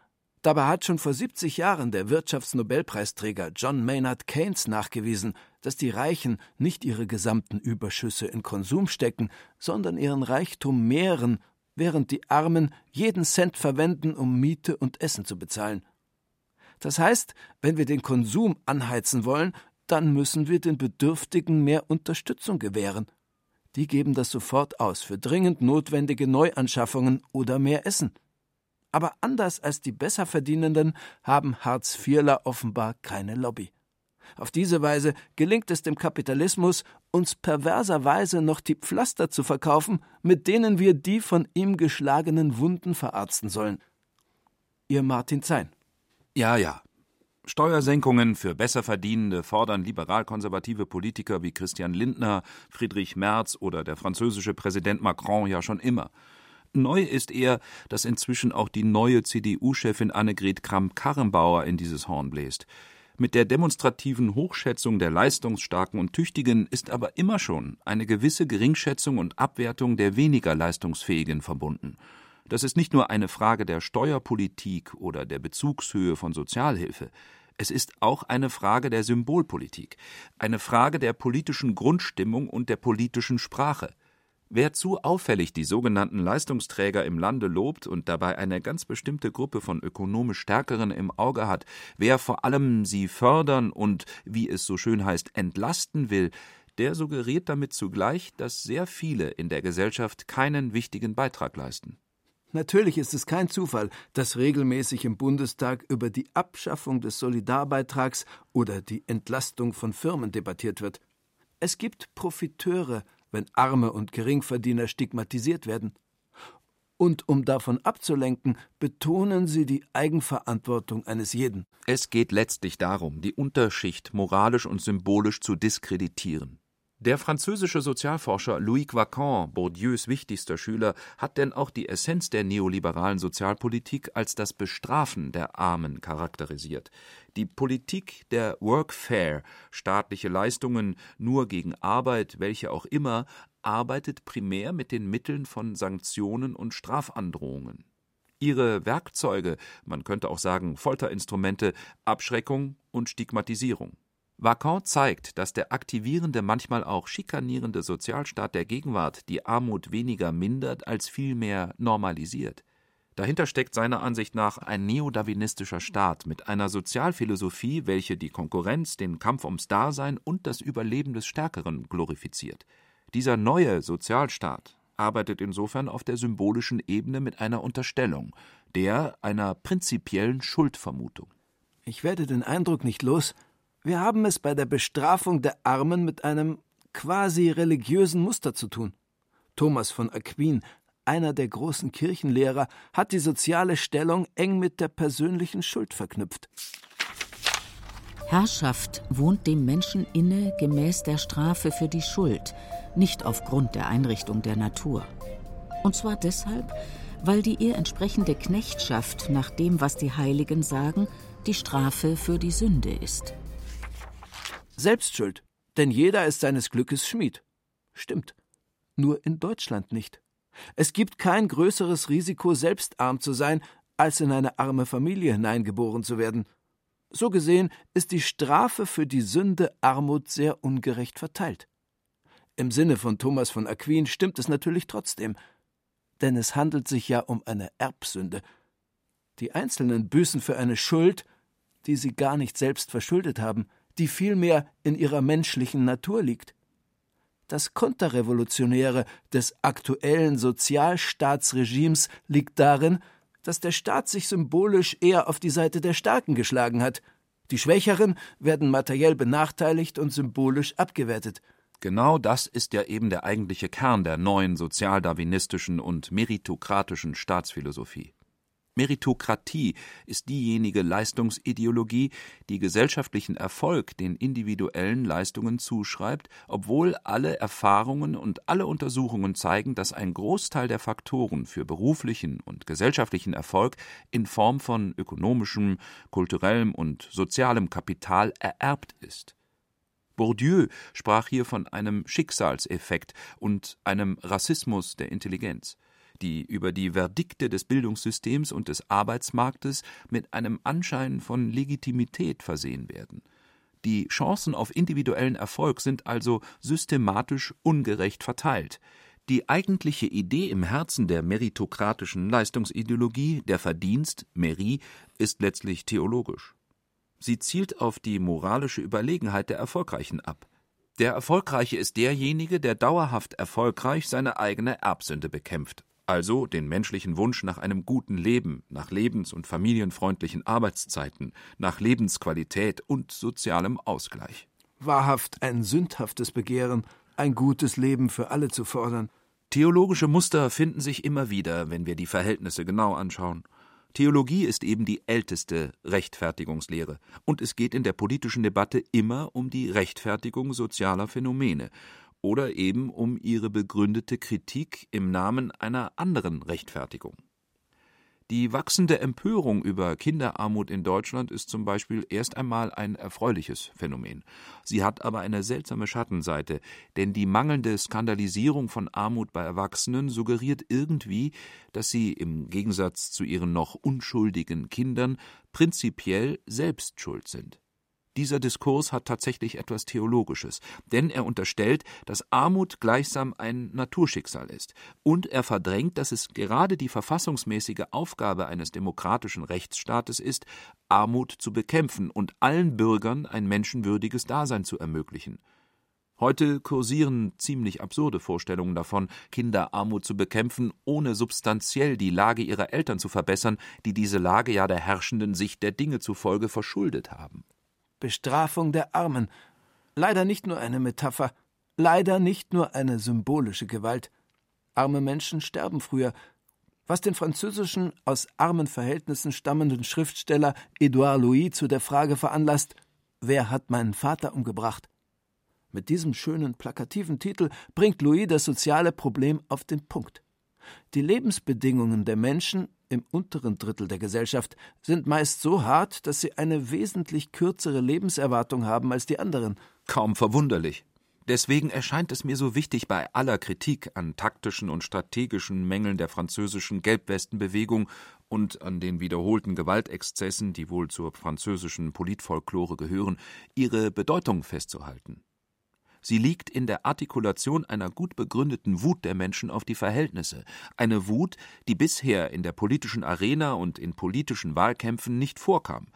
Dabei hat schon vor 70 Jahren der Wirtschaftsnobelpreisträger John Maynard Keynes nachgewiesen, dass die Reichen nicht ihre gesamten Überschüsse in Konsum stecken, sondern ihren Reichtum mehren, während die Armen jeden Cent verwenden, um Miete und Essen zu bezahlen. Das heißt, wenn wir den Konsum anheizen wollen, dann müssen wir den Bedürftigen mehr Unterstützung gewähren. Die geben das sofort aus für dringend notwendige Neuanschaffungen oder mehr Essen. Aber anders als die Besserverdienenden haben Hartz-IVler offenbar keine Lobby. Auf diese Weise gelingt es dem Kapitalismus, uns perverserweise noch die Pflaster zu verkaufen, mit denen wir die von ihm geschlagenen Wunden verarzten sollen. Ihr Martin Zein. Ja, ja. Steuersenkungen für Besserverdienende fordern liberal-konservative Politiker wie Christian Lindner, Friedrich Merz oder der französische Präsident Macron ja schon immer. Neu ist eher, dass inzwischen auch die neue CDU-Chefin Annegret Kramp-Karrenbauer in dieses Horn bläst. Mit der demonstrativen Hochschätzung der Leistungsstarken und Tüchtigen ist aber immer schon eine gewisse Geringschätzung und Abwertung der weniger Leistungsfähigen verbunden. Das ist nicht nur eine Frage der Steuerpolitik oder der Bezugshöhe von Sozialhilfe. Es ist auch eine Frage der Symbolpolitik, eine Frage der politischen Grundstimmung und der politischen Sprache. Wer zu auffällig die sogenannten Leistungsträger im Lande lobt und dabei eine ganz bestimmte Gruppe von ökonomisch Stärkeren im Auge hat, wer vor allem sie fördern und, wie es so schön heißt, entlasten will, der suggeriert damit zugleich, dass sehr viele in der Gesellschaft keinen wichtigen Beitrag leisten. Natürlich ist es kein Zufall, dass regelmäßig im Bundestag über die Abschaffung des Solidarbeitrags oder die Entlastung von Firmen debattiert wird. Es gibt Profiteure wenn Arme und Geringverdiener stigmatisiert werden. Und um davon abzulenken, betonen sie die Eigenverantwortung eines jeden. Es geht letztlich darum, die Unterschicht moralisch und symbolisch zu diskreditieren. Der französische Sozialforscher Louis Quacan, Bourdieus wichtigster Schüler, hat denn auch die Essenz der neoliberalen Sozialpolitik als das Bestrafen der Armen charakterisiert. Die Politik der Workfare, staatliche Leistungen nur gegen Arbeit, welche auch immer, arbeitet primär mit den Mitteln von Sanktionen und Strafandrohungen. Ihre Werkzeuge, man könnte auch sagen Folterinstrumente, Abschreckung und Stigmatisierung. Vacan zeigt, dass der aktivierende, manchmal auch schikanierende Sozialstaat der Gegenwart die Armut weniger mindert als vielmehr normalisiert. Dahinter steckt seiner Ansicht nach ein neodarwinistischer Staat mit einer Sozialphilosophie, welche die Konkurrenz, den Kampf ums Dasein und das Überleben des Stärkeren glorifiziert. Dieser neue Sozialstaat arbeitet insofern auf der symbolischen Ebene mit einer Unterstellung, der einer prinzipiellen Schuldvermutung. Ich werde den Eindruck nicht los, wir haben es bei der Bestrafung der Armen mit einem quasi religiösen Muster zu tun. Thomas von Aquin, einer der großen Kirchenlehrer, hat die soziale Stellung eng mit der persönlichen Schuld verknüpft. Herrschaft wohnt dem Menschen inne gemäß der Strafe für die Schuld, nicht aufgrund der Einrichtung der Natur. Und zwar deshalb, weil die ihr entsprechende Knechtschaft nach dem, was die Heiligen sagen, die Strafe für die Sünde ist. Selbstschuld, denn jeder ist seines Glückes Schmied. Stimmt. Nur in Deutschland nicht. Es gibt kein größeres Risiko, selbst arm zu sein, als in eine arme Familie hineingeboren zu werden. So gesehen ist die Strafe für die Sünde Armut sehr ungerecht verteilt. Im Sinne von Thomas von Aquin stimmt es natürlich trotzdem, denn es handelt sich ja um eine Erbsünde. Die Einzelnen büßen für eine Schuld, die sie gar nicht selbst verschuldet haben, die vielmehr in ihrer menschlichen Natur liegt. Das Konterrevolutionäre des aktuellen Sozialstaatsregimes liegt darin, dass der Staat sich symbolisch eher auf die Seite der Starken geschlagen hat. Die Schwächeren werden materiell benachteiligt und symbolisch abgewertet. Genau das ist ja eben der eigentliche Kern der neuen sozialdarwinistischen und meritokratischen Staatsphilosophie. Meritokratie ist diejenige Leistungsideologie, die gesellschaftlichen Erfolg den individuellen Leistungen zuschreibt, obwohl alle Erfahrungen und alle Untersuchungen zeigen, dass ein Großteil der Faktoren für beruflichen und gesellschaftlichen Erfolg in Form von ökonomischem, kulturellem und sozialem Kapital ererbt ist. Bourdieu sprach hier von einem Schicksalseffekt und einem Rassismus der Intelligenz die über die Verdikte des Bildungssystems und des Arbeitsmarktes mit einem Anschein von Legitimität versehen werden. Die Chancen auf individuellen Erfolg sind also systematisch ungerecht verteilt. Die eigentliche Idee im Herzen der meritokratischen Leistungsideologie, der Verdienst, Merit, ist letztlich theologisch. Sie zielt auf die moralische Überlegenheit der Erfolgreichen ab. Der Erfolgreiche ist derjenige, der dauerhaft erfolgreich seine eigene Erbsünde bekämpft, also den menschlichen Wunsch nach einem guten Leben, nach lebens- und familienfreundlichen Arbeitszeiten, nach Lebensqualität und sozialem Ausgleich. Wahrhaft ein sündhaftes Begehren, ein gutes Leben für alle zu fordern. Theologische Muster finden sich immer wieder, wenn wir die Verhältnisse genau anschauen. Theologie ist eben die älteste Rechtfertigungslehre, und es geht in der politischen Debatte immer um die Rechtfertigung sozialer Phänomene, oder eben um ihre begründete Kritik im Namen einer anderen Rechtfertigung. Die wachsende Empörung über Kinderarmut in Deutschland ist zum Beispiel erst einmal ein erfreuliches Phänomen. Sie hat aber eine seltsame Schattenseite, denn die mangelnde Skandalisierung von Armut bei Erwachsenen suggeriert irgendwie, dass sie im Gegensatz zu ihren noch unschuldigen Kindern prinzipiell selbst schuld sind. Dieser Diskurs hat tatsächlich etwas Theologisches, denn er unterstellt, dass Armut gleichsam ein Naturschicksal ist, und er verdrängt, dass es gerade die verfassungsmäßige Aufgabe eines demokratischen Rechtsstaates ist, Armut zu bekämpfen und allen Bürgern ein menschenwürdiges Dasein zu ermöglichen. Heute kursieren ziemlich absurde Vorstellungen davon, Kinderarmut zu bekämpfen, ohne substanziell die Lage ihrer Eltern zu verbessern, die diese Lage ja der herrschenden Sicht der Dinge zufolge verschuldet haben. Bestrafung der Armen. Leider nicht nur eine Metapher, leider nicht nur eine symbolische Gewalt. Arme Menschen sterben früher, was den französischen, aus armen Verhältnissen stammenden Schriftsteller Edouard Louis zu der Frage veranlasst: Wer hat meinen Vater umgebracht? Mit diesem schönen plakativen Titel bringt Louis das soziale Problem auf den Punkt. Die Lebensbedingungen der Menschen im unteren Drittel der Gesellschaft sind meist so hart, dass sie eine wesentlich kürzere Lebenserwartung haben als die anderen. Kaum verwunderlich. Deswegen erscheint es mir so wichtig, bei aller Kritik an taktischen und strategischen Mängeln der französischen Gelbwestenbewegung und an den wiederholten Gewaltexzessen, die wohl zur französischen Politfolklore gehören, ihre Bedeutung festzuhalten. Sie liegt in der Artikulation einer gut begründeten Wut der Menschen auf die Verhältnisse, eine Wut, die bisher in der politischen Arena und in politischen Wahlkämpfen nicht vorkam.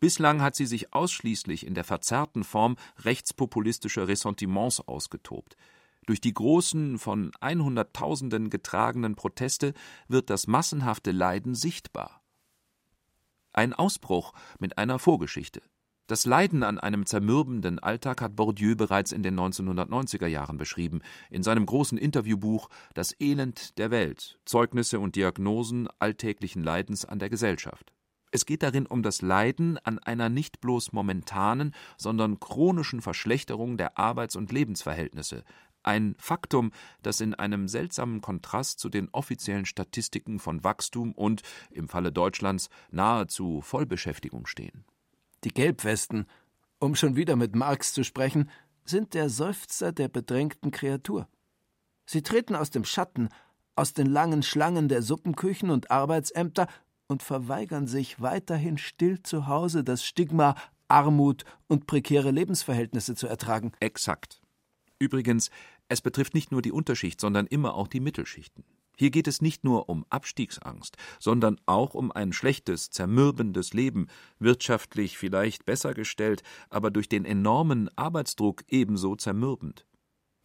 Bislang hat sie sich ausschließlich in der verzerrten Form rechtspopulistischer Ressentiments ausgetobt. Durch die großen, von Einhunderttausenden getragenen Proteste wird das massenhafte Leiden sichtbar. Ein Ausbruch mit einer Vorgeschichte. Das Leiden an einem zermürbenden Alltag hat Bourdieu bereits in den 1990er Jahren beschrieben, in seinem großen Interviewbuch Das Elend der Welt Zeugnisse und Diagnosen alltäglichen Leidens an der Gesellschaft. Es geht darin um das Leiden an einer nicht bloß momentanen, sondern chronischen Verschlechterung der Arbeits- und Lebensverhältnisse, ein Faktum, das in einem seltsamen Kontrast zu den offiziellen Statistiken von Wachstum und, im Falle Deutschlands, nahezu Vollbeschäftigung stehen. Die Gelbwesten, um schon wieder mit Marx zu sprechen, sind der Seufzer der bedrängten Kreatur. Sie treten aus dem Schatten, aus den langen Schlangen der Suppenküchen und Arbeitsämter und verweigern sich weiterhin still zu Hause das Stigma Armut und prekäre Lebensverhältnisse zu ertragen. Exakt. Übrigens, es betrifft nicht nur die Unterschicht, sondern immer auch die Mittelschichten. Hier geht es nicht nur um Abstiegsangst, sondern auch um ein schlechtes, zermürbendes Leben, wirtschaftlich vielleicht besser gestellt, aber durch den enormen Arbeitsdruck ebenso zermürbend.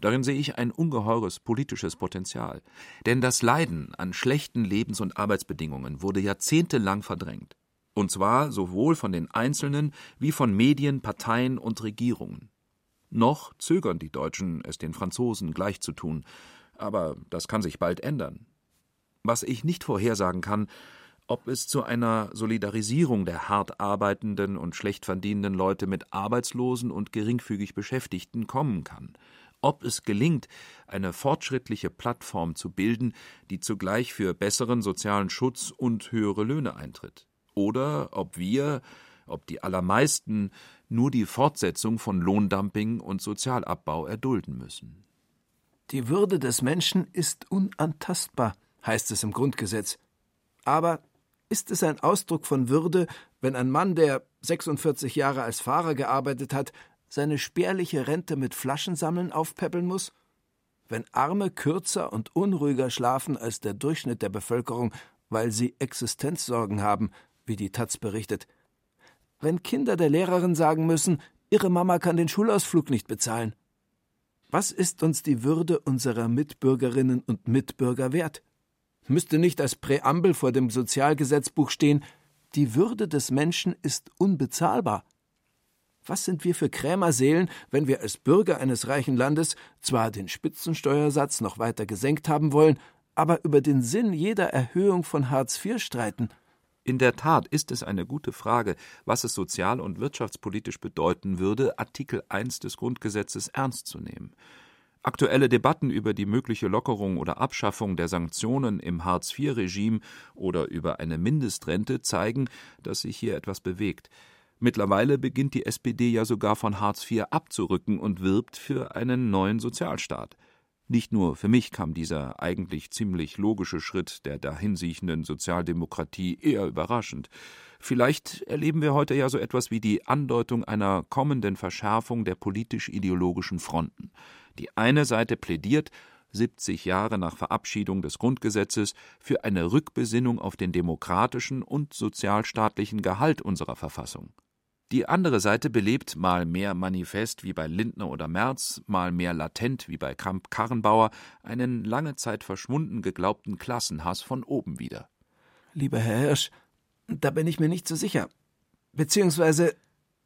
Darin sehe ich ein ungeheures politisches Potenzial. Denn das Leiden an schlechten Lebens- und Arbeitsbedingungen wurde jahrzehntelang verdrängt. Und zwar sowohl von den Einzelnen wie von Medien, Parteien und Regierungen. Noch zögern die Deutschen, es den Franzosen gleichzutun, aber das kann sich bald ändern. Was ich nicht vorhersagen kann, ob es zu einer Solidarisierung der hart arbeitenden und schlecht verdienenden Leute mit Arbeitslosen und geringfügig Beschäftigten kommen kann, ob es gelingt, eine fortschrittliche Plattform zu bilden, die zugleich für besseren sozialen Schutz und höhere Löhne eintritt, oder ob wir, ob die allermeisten nur die Fortsetzung von Lohndumping und Sozialabbau erdulden müssen. Die Würde des Menschen ist unantastbar, heißt es im Grundgesetz. Aber ist es ein Ausdruck von Würde, wenn ein Mann, der 46 Jahre als Fahrer gearbeitet hat, seine spärliche Rente mit Flaschensammeln aufpäppeln muss? Wenn Arme kürzer und unruhiger schlafen als der Durchschnitt der Bevölkerung, weil sie Existenzsorgen haben, wie die Taz berichtet? Wenn Kinder der Lehrerin sagen müssen, ihre Mama kann den Schulausflug nicht bezahlen? Was ist uns die Würde unserer Mitbürgerinnen und Mitbürger wert? Müsste nicht als Präambel vor dem Sozialgesetzbuch stehen, die Würde des Menschen ist unbezahlbar? Was sind wir für Krämerseelen, wenn wir als Bürger eines reichen Landes zwar den Spitzensteuersatz noch weiter gesenkt haben wollen, aber über den Sinn jeder Erhöhung von Hartz IV streiten? In der Tat ist es eine gute Frage, was es sozial und wirtschaftspolitisch bedeuten würde, Artikel 1 des Grundgesetzes ernst zu nehmen. Aktuelle Debatten über die mögliche Lockerung oder Abschaffung der Sanktionen im Hartz-IV-Regime oder über eine Mindestrente zeigen, dass sich hier etwas bewegt. Mittlerweile beginnt die SPD ja sogar von Hartz IV abzurücken und wirbt für einen neuen Sozialstaat. Nicht nur für mich kam dieser eigentlich ziemlich logische Schritt der dahinsiechenden Sozialdemokratie eher überraschend. Vielleicht erleben wir heute ja so etwas wie die Andeutung einer kommenden Verschärfung der politisch-ideologischen Fronten. Die eine Seite plädiert, 70 Jahre nach Verabschiedung des Grundgesetzes, für eine Rückbesinnung auf den demokratischen und sozialstaatlichen Gehalt unserer Verfassung. Die andere Seite belebt mal mehr manifest wie bei Lindner oder Merz, mal mehr latent wie bei Kramp-Karrenbauer einen lange Zeit verschwunden geglaubten Klassenhass von oben wieder. Lieber Herr Hirsch, da bin ich mir nicht so sicher. Beziehungsweise,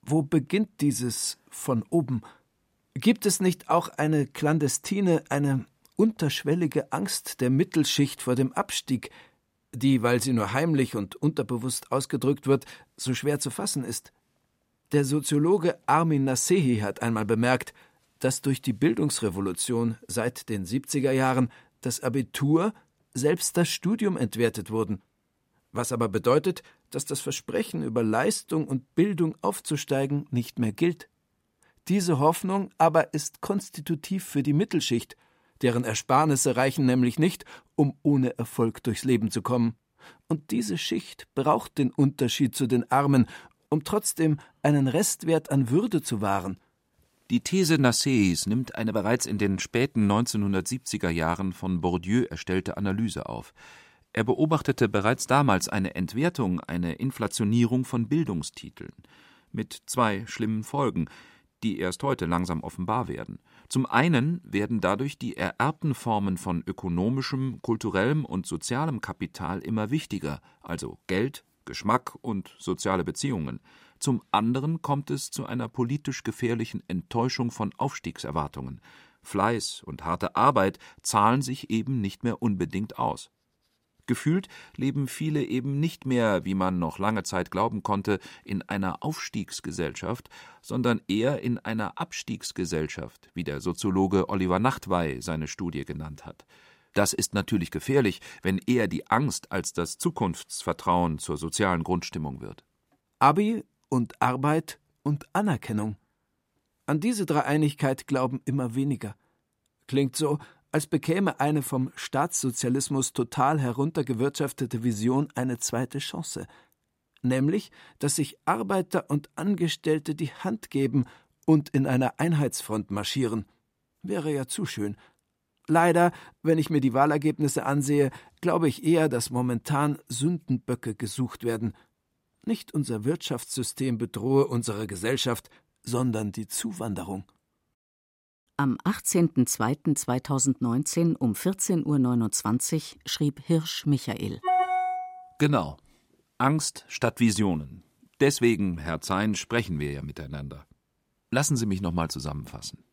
wo beginnt dieses von oben? Gibt es nicht auch eine clandestine, eine unterschwellige Angst der Mittelschicht vor dem Abstieg, die, weil sie nur heimlich und unterbewusst ausgedrückt wird, so schwer zu fassen ist? Der Soziologe Armin Nasehi hat einmal bemerkt, dass durch die Bildungsrevolution seit den 70er Jahren das Abitur selbst das Studium entwertet wurden, was aber bedeutet, dass das Versprechen über Leistung und Bildung aufzusteigen nicht mehr gilt. Diese Hoffnung aber ist konstitutiv für die Mittelschicht, deren Ersparnisse reichen nämlich nicht, um ohne Erfolg durchs Leben zu kommen. Und diese Schicht braucht den Unterschied zu den Armen, um trotzdem einen Restwert an Würde zu wahren. Die These Nasseis nimmt eine bereits in den späten 1970er Jahren von Bourdieu erstellte Analyse auf. Er beobachtete bereits damals eine Entwertung, eine Inflationierung von Bildungstiteln. Mit zwei schlimmen Folgen, die erst heute langsam offenbar werden. Zum einen werden dadurch die ererbten Formen von ökonomischem, kulturellem und sozialem Kapital immer wichtiger, also Geld, Geschmack und soziale Beziehungen. Zum anderen kommt es zu einer politisch gefährlichen Enttäuschung von Aufstiegserwartungen. Fleiß und harte Arbeit zahlen sich eben nicht mehr unbedingt aus. Gefühlt leben viele eben nicht mehr, wie man noch lange Zeit glauben konnte, in einer Aufstiegsgesellschaft, sondern eher in einer Abstiegsgesellschaft, wie der Soziologe Oliver Nachtwey seine Studie genannt hat. Das ist natürlich gefährlich, wenn eher die Angst als das Zukunftsvertrauen zur sozialen Grundstimmung wird. Abi und Arbeit und Anerkennung. An diese Dreieinigkeit glauben immer weniger. Klingt so, als bekäme eine vom Staatssozialismus total heruntergewirtschaftete Vision eine zweite Chance, nämlich, dass sich Arbeiter und Angestellte die Hand geben und in einer Einheitsfront marschieren. Wäre ja zu schön. Leider, wenn ich mir die Wahlergebnisse ansehe, glaube ich eher, dass momentan Sündenböcke gesucht werden. Nicht unser Wirtschaftssystem bedrohe unsere Gesellschaft, sondern die Zuwanderung. Am 18.02.2019 um 14.29 Uhr schrieb Hirsch Michael. Genau. Angst statt Visionen. Deswegen, Herr Zein, sprechen wir ja miteinander. Lassen Sie mich nochmal zusammenfassen.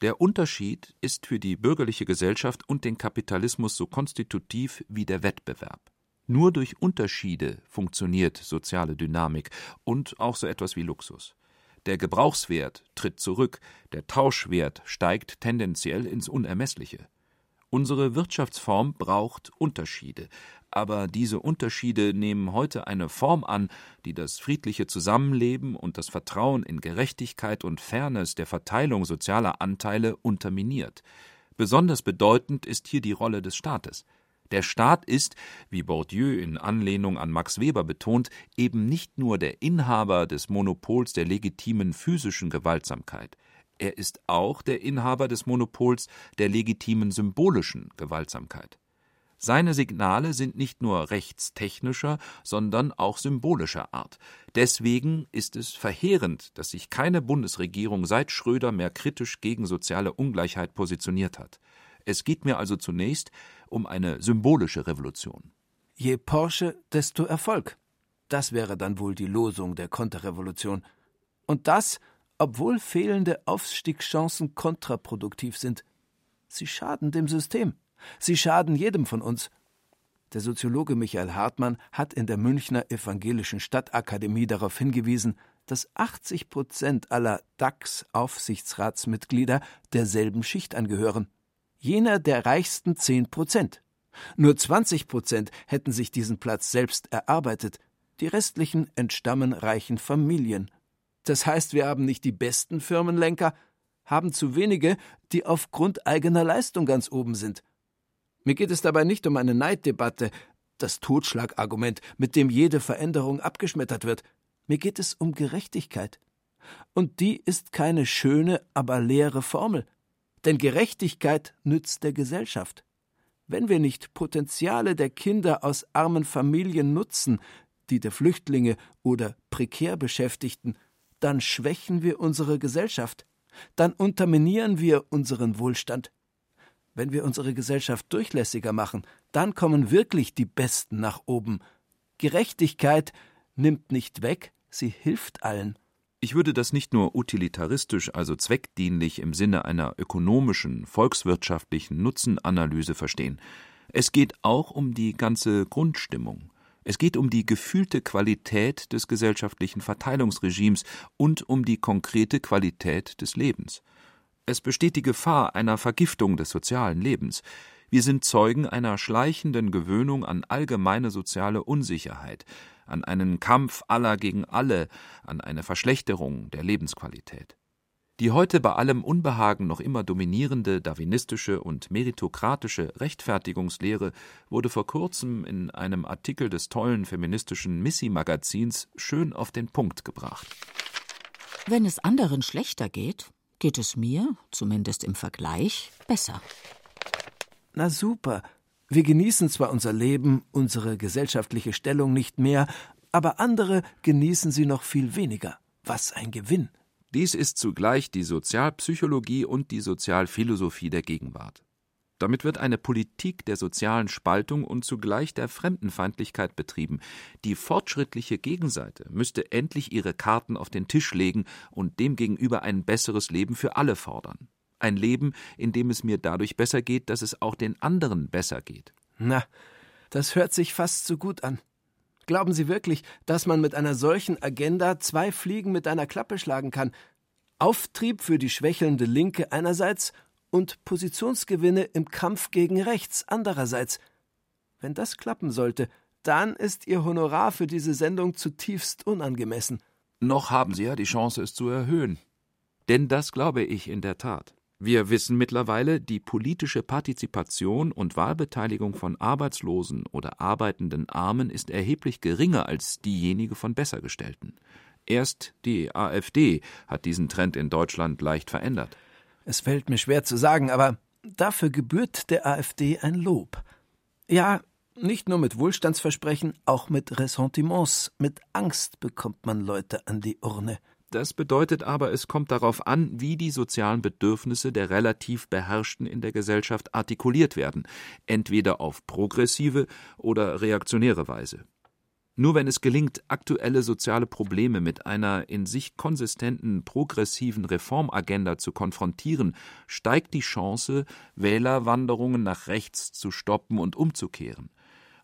Der Unterschied ist für die bürgerliche Gesellschaft und den Kapitalismus so konstitutiv wie der Wettbewerb. Nur durch Unterschiede funktioniert soziale Dynamik und auch so etwas wie Luxus. Der Gebrauchswert tritt zurück, der Tauschwert steigt tendenziell ins Unermessliche. Unsere Wirtschaftsform braucht Unterschiede, aber diese Unterschiede nehmen heute eine Form an, die das friedliche Zusammenleben und das Vertrauen in Gerechtigkeit und Fairness der Verteilung sozialer Anteile unterminiert. Besonders bedeutend ist hier die Rolle des Staates. Der Staat ist, wie Bourdieu in Anlehnung an Max Weber betont, eben nicht nur der Inhaber des Monopols der legitimen physischen Gewaltsamkeit, er ist auch der Inhaber des Monopols der legitimen symbolischen Gewaltsamkeit. Seine Signale sind nicht nur rechtstechnischer, sondern auch symbolischer Art. Deswegen ist es verheerend, dass sich keine Bundesregierung seit Schröder mehr kritisch gegen soziale Ungleichheit positioniert hat. Es geht mir also zunächst um eine symbolische Revolution. Je Porsche, desto Erfolg. Das wäre dann wohl die Losung der Konterrevolution. Und das, obwohl fehlende Aufstiegschancen kontraproduktiv sind. Sie schaden dem System. Sie schaden jedem von uns. Der Soziologe Michael Hartmann hat in der Münchner Evangelischen Stadtakademie darauf hingewiesen, dass 80 Prozent aller DAX-Aufsichtsratsmitglieder derselben Schicht angehören jener der reichsten zehn Prozent. Nur 20 Prozent hätten sich diesen Platz selbst erarbeitet, die restlichen entstammen reichen Familien. Das heißt, wir haben nicht die besten Firmenlenker, haben zu wenige, die aufgrund eigener Leistung ganz oben sind. Mir geht es dabei nicht um eine Neiddebatte, das Totschlagargument, mit dem jede Veränderung abgeschmettert wird. Mir geht es um Gerechtigkeit. Und die ist keine schöne, aber leere Formel. Denn Gerechtigkeit nützt der Gesellschaft. Wenn wir nicht Potenziale der Kinder aus armen Familien nutzen, die der Flüchtlinge oder prekär Beschäftigten, dann schwächen wir unsere Gesellschaft, dann unterminieren wir unseren Wohlstand. Wenn wir unsere Gesellschaft durchlässiger machen, dann kommen wirklich die Besten nach oben. Gerechtigkeit nimmt nicht weg, sie hilft allen. Ich würde das nicht nur utilitaristisch, also zweckdienlich im Sinne einer ökonomischen, volkswirtschaftlichen Nutzenanalyse verstehen. Es geht auch um die ganze Grundstimmung. Es geht um die gefühlte Qualität des gesellschaftlichen Verteilungsregimes und um die konkrete Qualität des Lebens. Es besteht die Gefahr einer Vergiftung des sozialen Lebens. Wir sind Zeugen einer schleichenden Gewöhnung an allgemeine soziale Unsicherheit, an einen Kampf aller gegen alle, an eine Verschlechterung der Lebensqualität. Die heute bei allem Unbehagen noch immer dominierende darwinistische und meritokratische Rechtfertigungslehre wurde vor kurzem in einem Artikel des tollen feministischen Missy-Magazins schön auf den Punkt gebracht. Wenn es anderen schlechter geht, geht es mir, zumindest im Vergleich, besser. Na super. Wir genießen zwar unser Leben, unsere gesellschaftliche Stellung nicht mehr, aber andere genießen sie noch viel weniger. Was ein Gewinn. Dies ist zugleich die Sozialpsychologie und die Sozialphilosophie der Gegenwart. Damit wird eine Politik der sozialen Spaltung und zugleich der Fremdenfeindlichkeit betrieben. Die fortschrittliche Gegenseite müsste endlich ihre Karten auf den Tisch legen und demgegenüber ein besseres Leben für alle fordern. Ein Leben, in dem es mir dadurch besser geht, dass es auch den anderen besser geht. Na, das hört sich fast so gut an. Glauben Sie wirklich, dass man mit einer solchen Agenda zwei Fliegen mit einer Klappe schlagen kann? Auftrieb für die schwächelnde Linke einerseits und Positionsgewinne im Kampf gegen rechts andererseits. Wenn das klappen sollte, dann ist Ihr Honorar für diese Sendung zutiefst unangemessen. Noch haben Sie ja die Chance, es zu erhöhen. Denn das glaube ich in der Tat. Wir wissen mittlerweile, die politische Partizipation und Wahlbeteiligung von Arbeitslosen oder arbeitenden Armen ist erheblich geringer als diejenige von Bessergestellten. Erst die AfD hat diesen Trend in Deutschland leicht verändert. Es fällt mir schwer zu sagen, aber dafür gebührt der AfD ein Lob. Ja, nicht nur mit Wohlstandsversprechen, auch mit Ressentiments, mit Angst bekommt man Leute an die Urne. Das bedeutet aber, es kommt darauf an, wie die sozialen Bedürfnisse der relativ Beherrschten in der Gesellschaft artikuliert werden, entweder auf progressive oder reaktionäre Weise. Nur wenn es gelingt, aktuelle soziale Probleme mit einer in sich konsistenten progressiven Reformagenda zu konfrontieren, steigt die Chance, Wählerwanderungen nach rechts zu stoppen und umzukehren.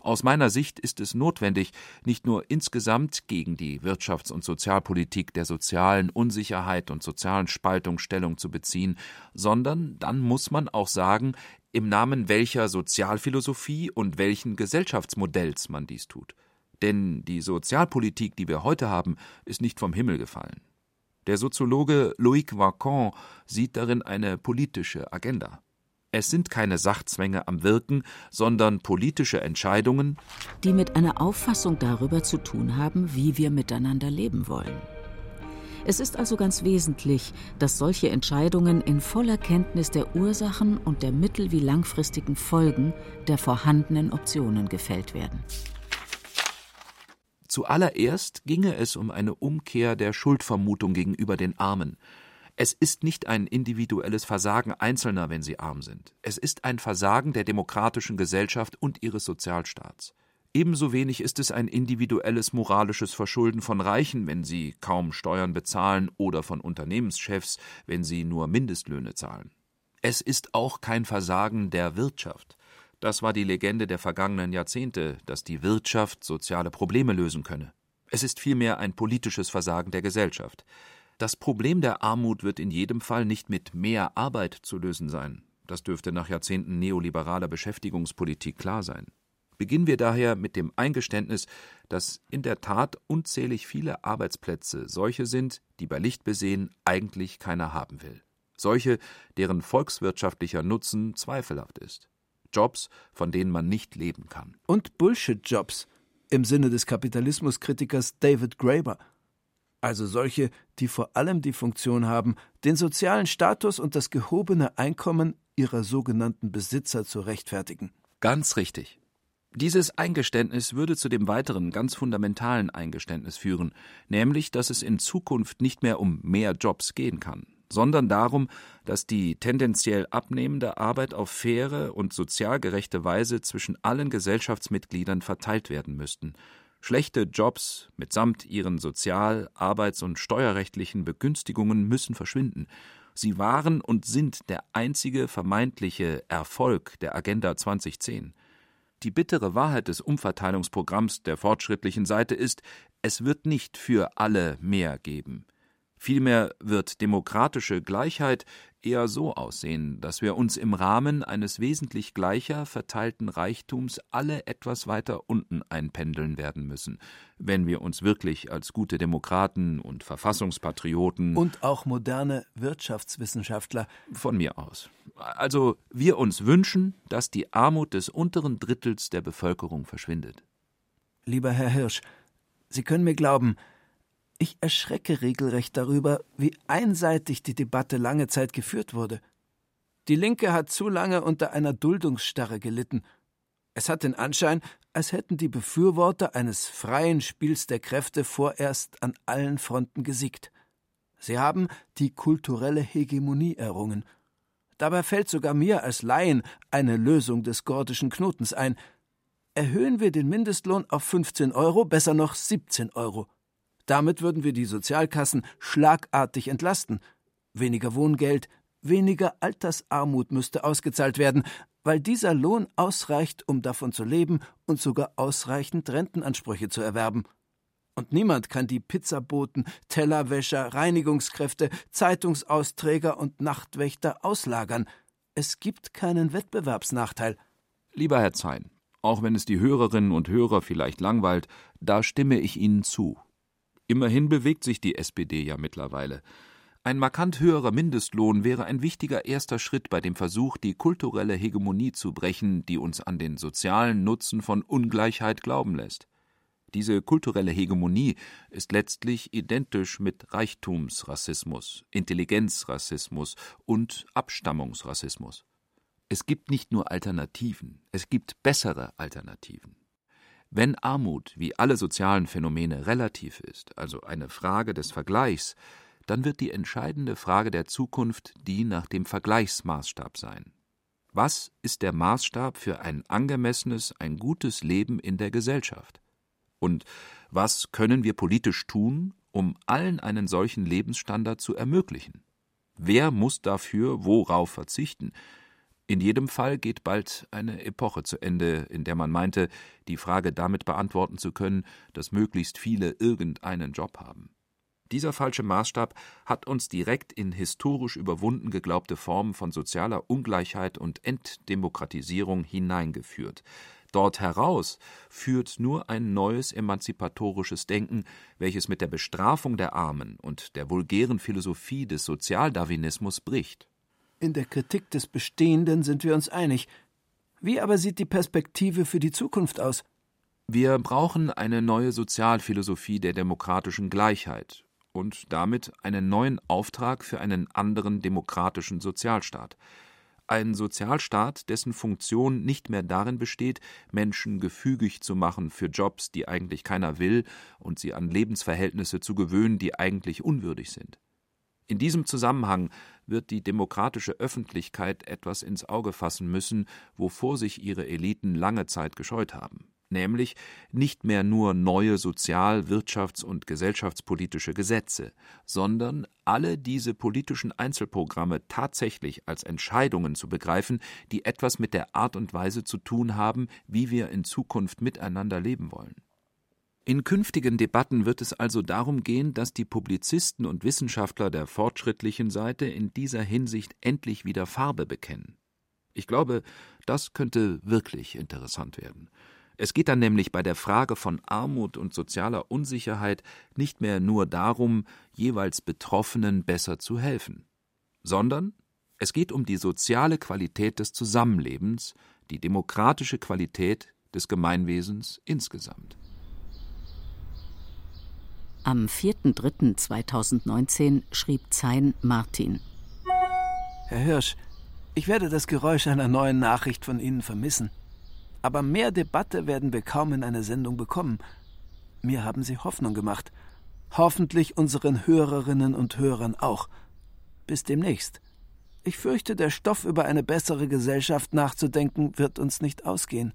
Aus meiner Sicht ist es notwendig, nicht nur insgesamt gegen die Wirtschafts- und Sozialpolitik der sozialen Unsicherheit und sozialen Spaltung Stellung zu beziehen, sondern dann muss man auch sagen, im Namen welcher Sozialphilosophie und welchen Gesellschaftsmodells man dies tut. Denn die Sozialpolitik, die wir heute haben, ist nicht vom Himmel gefallen. Der Soziologe Loïc Vacan sieht darin eine politische Agenda. Es sind keine Sachzwänge am Wirken, sondern politische Entscheidungen, die mit einer Auffassung darüber zu tun haben, wie wir miteinander leben wollen. Es ist also ganz wesentlich, dass solche Entscheidungen in voller Kenntnis der Ursachen und der mittel- wie langfristigen Folgen der vorhandenen Optionen gefällt werden. Zuallererst ginge es um eine Umkehr der Schuldvermutung gegenüber den Armen, es ist nicht ein individuelles Versagen Einzelner, wenn sie arm sind. Es ist ein Versagen der demokratischen Gesellschaft und ihres Sozialstaats. Ebenso wenig ist es ein individuelles moralisches Verschulden von Reichen, wenn sie kaum Steuern bezahlen, oder von Unternehmenschefs, wenn sie nur Mindestlöhne zahlen. Es ist auch kein Versagen der Wirtschaft. Das war die Legende der vergangenen Jahrzehnte, dass die Wirtschaft soziale Probleme lösen könne. Es ist vielmehr ein politisches Versagen der Gesellschaft. Das Problem der Armut wird in jedem Fall nicht mit mehr Arbeit zu lösen sein. Das dürfte nach Jahrzehnten neoliberaler Beschäftigungspolitik klar sein. Beginnen wir daher mit dem Eingeständnis, dass in der Tat unzählig viele Arbeitsplätze solche sind, die bei Licht besehen eigentlich keiner haben will. Solche, deren volkswirtschaftlicher Nutzen zweifelhaft ist. Jobs, von denen man nicht leben kann. Und Bullshit-Jobs, im Sinne des Kapitalismuskritikers David Graeber also solche, die vor allem die Funktion haben, den sozialen Status und das gehobene Einkommen ihrer sogenannten Besitzer zu rechtfertigen. Ganz richtig. Dieses Eingeständnis würde zu dem weiteren ganz fundamentalen Eingeständnis führen, nämlich, dass es in Zukunft nicht mehr um mehr Jobs gehen kann, sondern darum, dass die tendenziell abnehmende Arbeit auf faire und sozial gerechte Weise zwischen allen Gesellschaftsmitgliedern verteilt werden müssten Schlechte Jobs mitsamt ihren sozial-, arbeits- und steuerrechtlichen Begünstigungen müssen verschwinden. Sie waren und sind der einzige vermeintliche Erfolg der Agenda 2010. Die bittere Wahrheit des Umverteilungsprogramms der fortschrittlichen Seite ist, es wird nicht für alle mehr geben. Vielmehr wird demokratische Gleichheit eher so aussehen, dass wir uns im Rahmen eines wesentlich gleicher verteilten Reichtums alle etwas weiter unten einpendeln werden müssen, wenn wir uns wirklich als gute Demokraten und Verfassungspatrioten und auch moderne Wirtschaftswissenschaftler von mir aus. Also wir uns wünschen, dass die Armut des unteren Drittels der Bevölkerung verschwindet. Lieber Herr Hirsch, Sie können mir glauben, ich erschrecke regelrecht darüber, wie einseitig die Debatte lange Zeit geführt wurde. Die Linke hat zu lange unter einer Duldungsstarre gelitten. Es hat den Anschein, als hätten die Befürworter eines freien Spiels der Kräfte vorerst an allen Fronten gesiegt. Sie haben die kulturelle Hegemonie errungen. Dabei fällt sogar mir als Laien eine Lösung des gordischen Knotens ein. Erhöhen wir den Mindestlohn auf 15 Euro, besser noch 17 Euro. Damit würden wir die Sozialkassen schlagartig entlasten. Weniger Wohngeld, weniger Altersarmut müsste ausgezahlt werden, weil dieser Lohn ausreicht, um davon zu leben und sogar ausreichend Rentenansprüche zu erwerben. Und niemand kann die Pizzaboten, Tellerwäscher, Reinigungskräfte, Zeitungsausträger und Nachtwächter auslagern. Es gibt keinen Wettbewerbsnachteil. Lieber Herr Zein, auch wenn es die Hörerinnen und Hörer vielleicht langweilt, da stimme ich Ihnen zu. Immerhin bewegt sich die SPD ja mittlerweile. Ein markant höherer Mindestlohn wäre ein wichtiger erster Schritt bei dem Versuch, die kulturelle Hegemonie zu brechen, die uns an den sozialen Nutzen von Ungleichheit glauben lässt. Diese kulturelle Hegemonie ist letztlich identisch mit Reichtumsrassismus, Intelligenzrassismus und Abstammungsrassismus. Es gibt nicht nur Alternativen, es gibt bessere Alternativen. Wenn Armut wie alle sozialen Phänomene relativ ist, also eine Frage des Vergleichs, dann wird die entscheidende Frage der Zukunft die nach dem Vergleichsmaßstab sein. Was ist der Maßstab für ein angemessenes, ein gutes Leben in der Gesellschaft? Und was können wir politisch tun, um allen einen solchen Lebensstandard zu ermöglichen? Wer muss dafür worauf verzichten? In jedem Fall geht bald eine Epoche zu Ende, in der man meinte, die Frage damit beantworten zu können, dass möglichst viele irgendeinen Job haben. Dieser falsche Maßstab hat uns direkt in historisch überwunden geglaubte Formen von sozialer Ungleichheit und Entdemokratisierung hineingeführt. Dort heraus führt nur ein neues emanzipatorisches Denken, welches mit der Bestrafung der Armen und der vulgären Philosophie des Sozialdarwinismus bricht. In der Kritik des Bestehenden sind wir uns einig. Wie aber sieht die Perspektive für die Zukunft aus? Wir brauchen eine neue Sozialphilosophie der demokratischen Gleichheit und damit einen neuen Auftrag für einen anderen demokratischen Sozialstaat. Ein Sozialstaat, dessen Funktion nicht mehr darin besteht, Menschen gefügig zu machen für Jobs, die eigentlich keiner will, und sie an Lebensverhältnisse zu gewöhnen, die eigentlich unwürdig sind. In diesem Zusammenhang wird die demokratische Öffentlichkeit etwas ins Auge fassen müssen, wovor sich ihre Eliten lange Zeit gescheut haben, nämlich nicht mehr nur neue sozial-, wirtschafts- und gesellschaftspolitische Gesetze, sondern alle diese politischen Einzelprogramme tatsächlich als Entscheidungen zu begreifen, die etwas mit der Art und Weise zu tun haben, wie wir in Zukunft miteinander leben wollen. In künftigen Debatten wird es also darum gehen, dass die Publizisten und Wissenschaftler der fortschrittlichen Seite in dieser Hinsicht endlich wieder Farbe bekennen. Ich glaube, das könnte wirklich interessant werden. Es geht dann nämlich bei der Frage von Armut und sozialer Unsicherheit nicht mehr nur darum, jeweils Betroffenen besser zu helfen, sondern es geht um die soziale Qualität des Zusammenlebens, die demokratische Qualität des Gemeinwesens insgesamt. Am 4.3.2019 schrieb Zein Martin. Herr Hirsch, ich werde das Geräusch einer neuen Nachricht von Ihnen vermissen. Aber mehr Debatte werden wir kaum in einer Sendung bekommen. Mir haben Sie Hoffnung gemacht. Hoffentlich unseren Hörerinnen und Hörern auch. Bis demnächst. Ich fürchte, der Stoff über eine bessere Gesellschaft nachzudenken wird uns nicht ausgehen.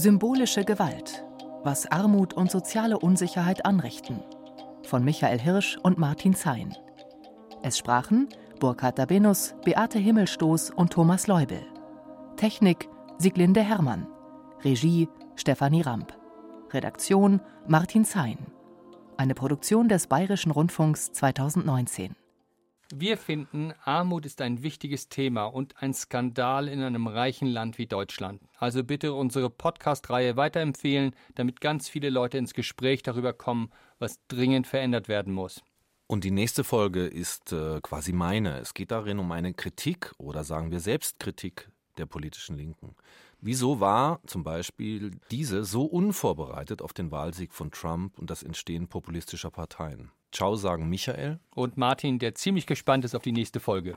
Symbolische Gewalt. Was Armut und soziale Unsicherheit anrichten. Von Michael Hirsch und Martin Zein. Es sprachen Burkhard Dabinus, Beate Himmelstoß und Thomas Leubel. Technik Sieglinde Hermann. Regie Stefanie Ramp. Redaktion Martin Zein. Eine Produktion des Bayerischen Rundfunks 2019. Wir finden, Armut ist ein wichtiges Thema und ein Skandal in einem reichen Land wie Deutschland. Also bitte unsere Podcast-Reihe weiterempfehlen, damit ganz viele Leute ins Gespräch darüber kommen, was dringend verändert werden muss. Und die nächste Folge ist äh, quasi meine. Es geht darin um eine Kritik oder sagen wir Selbstkritik der politischen Linken. Wieso war zum Beispiel diese so unvorbereitet auf den Wahlsieg von Trump und das Entstehen populistischer Parteien? Ciao sagen Michael und Martin, der ziemlich gespannt ist auf die nächste Folge.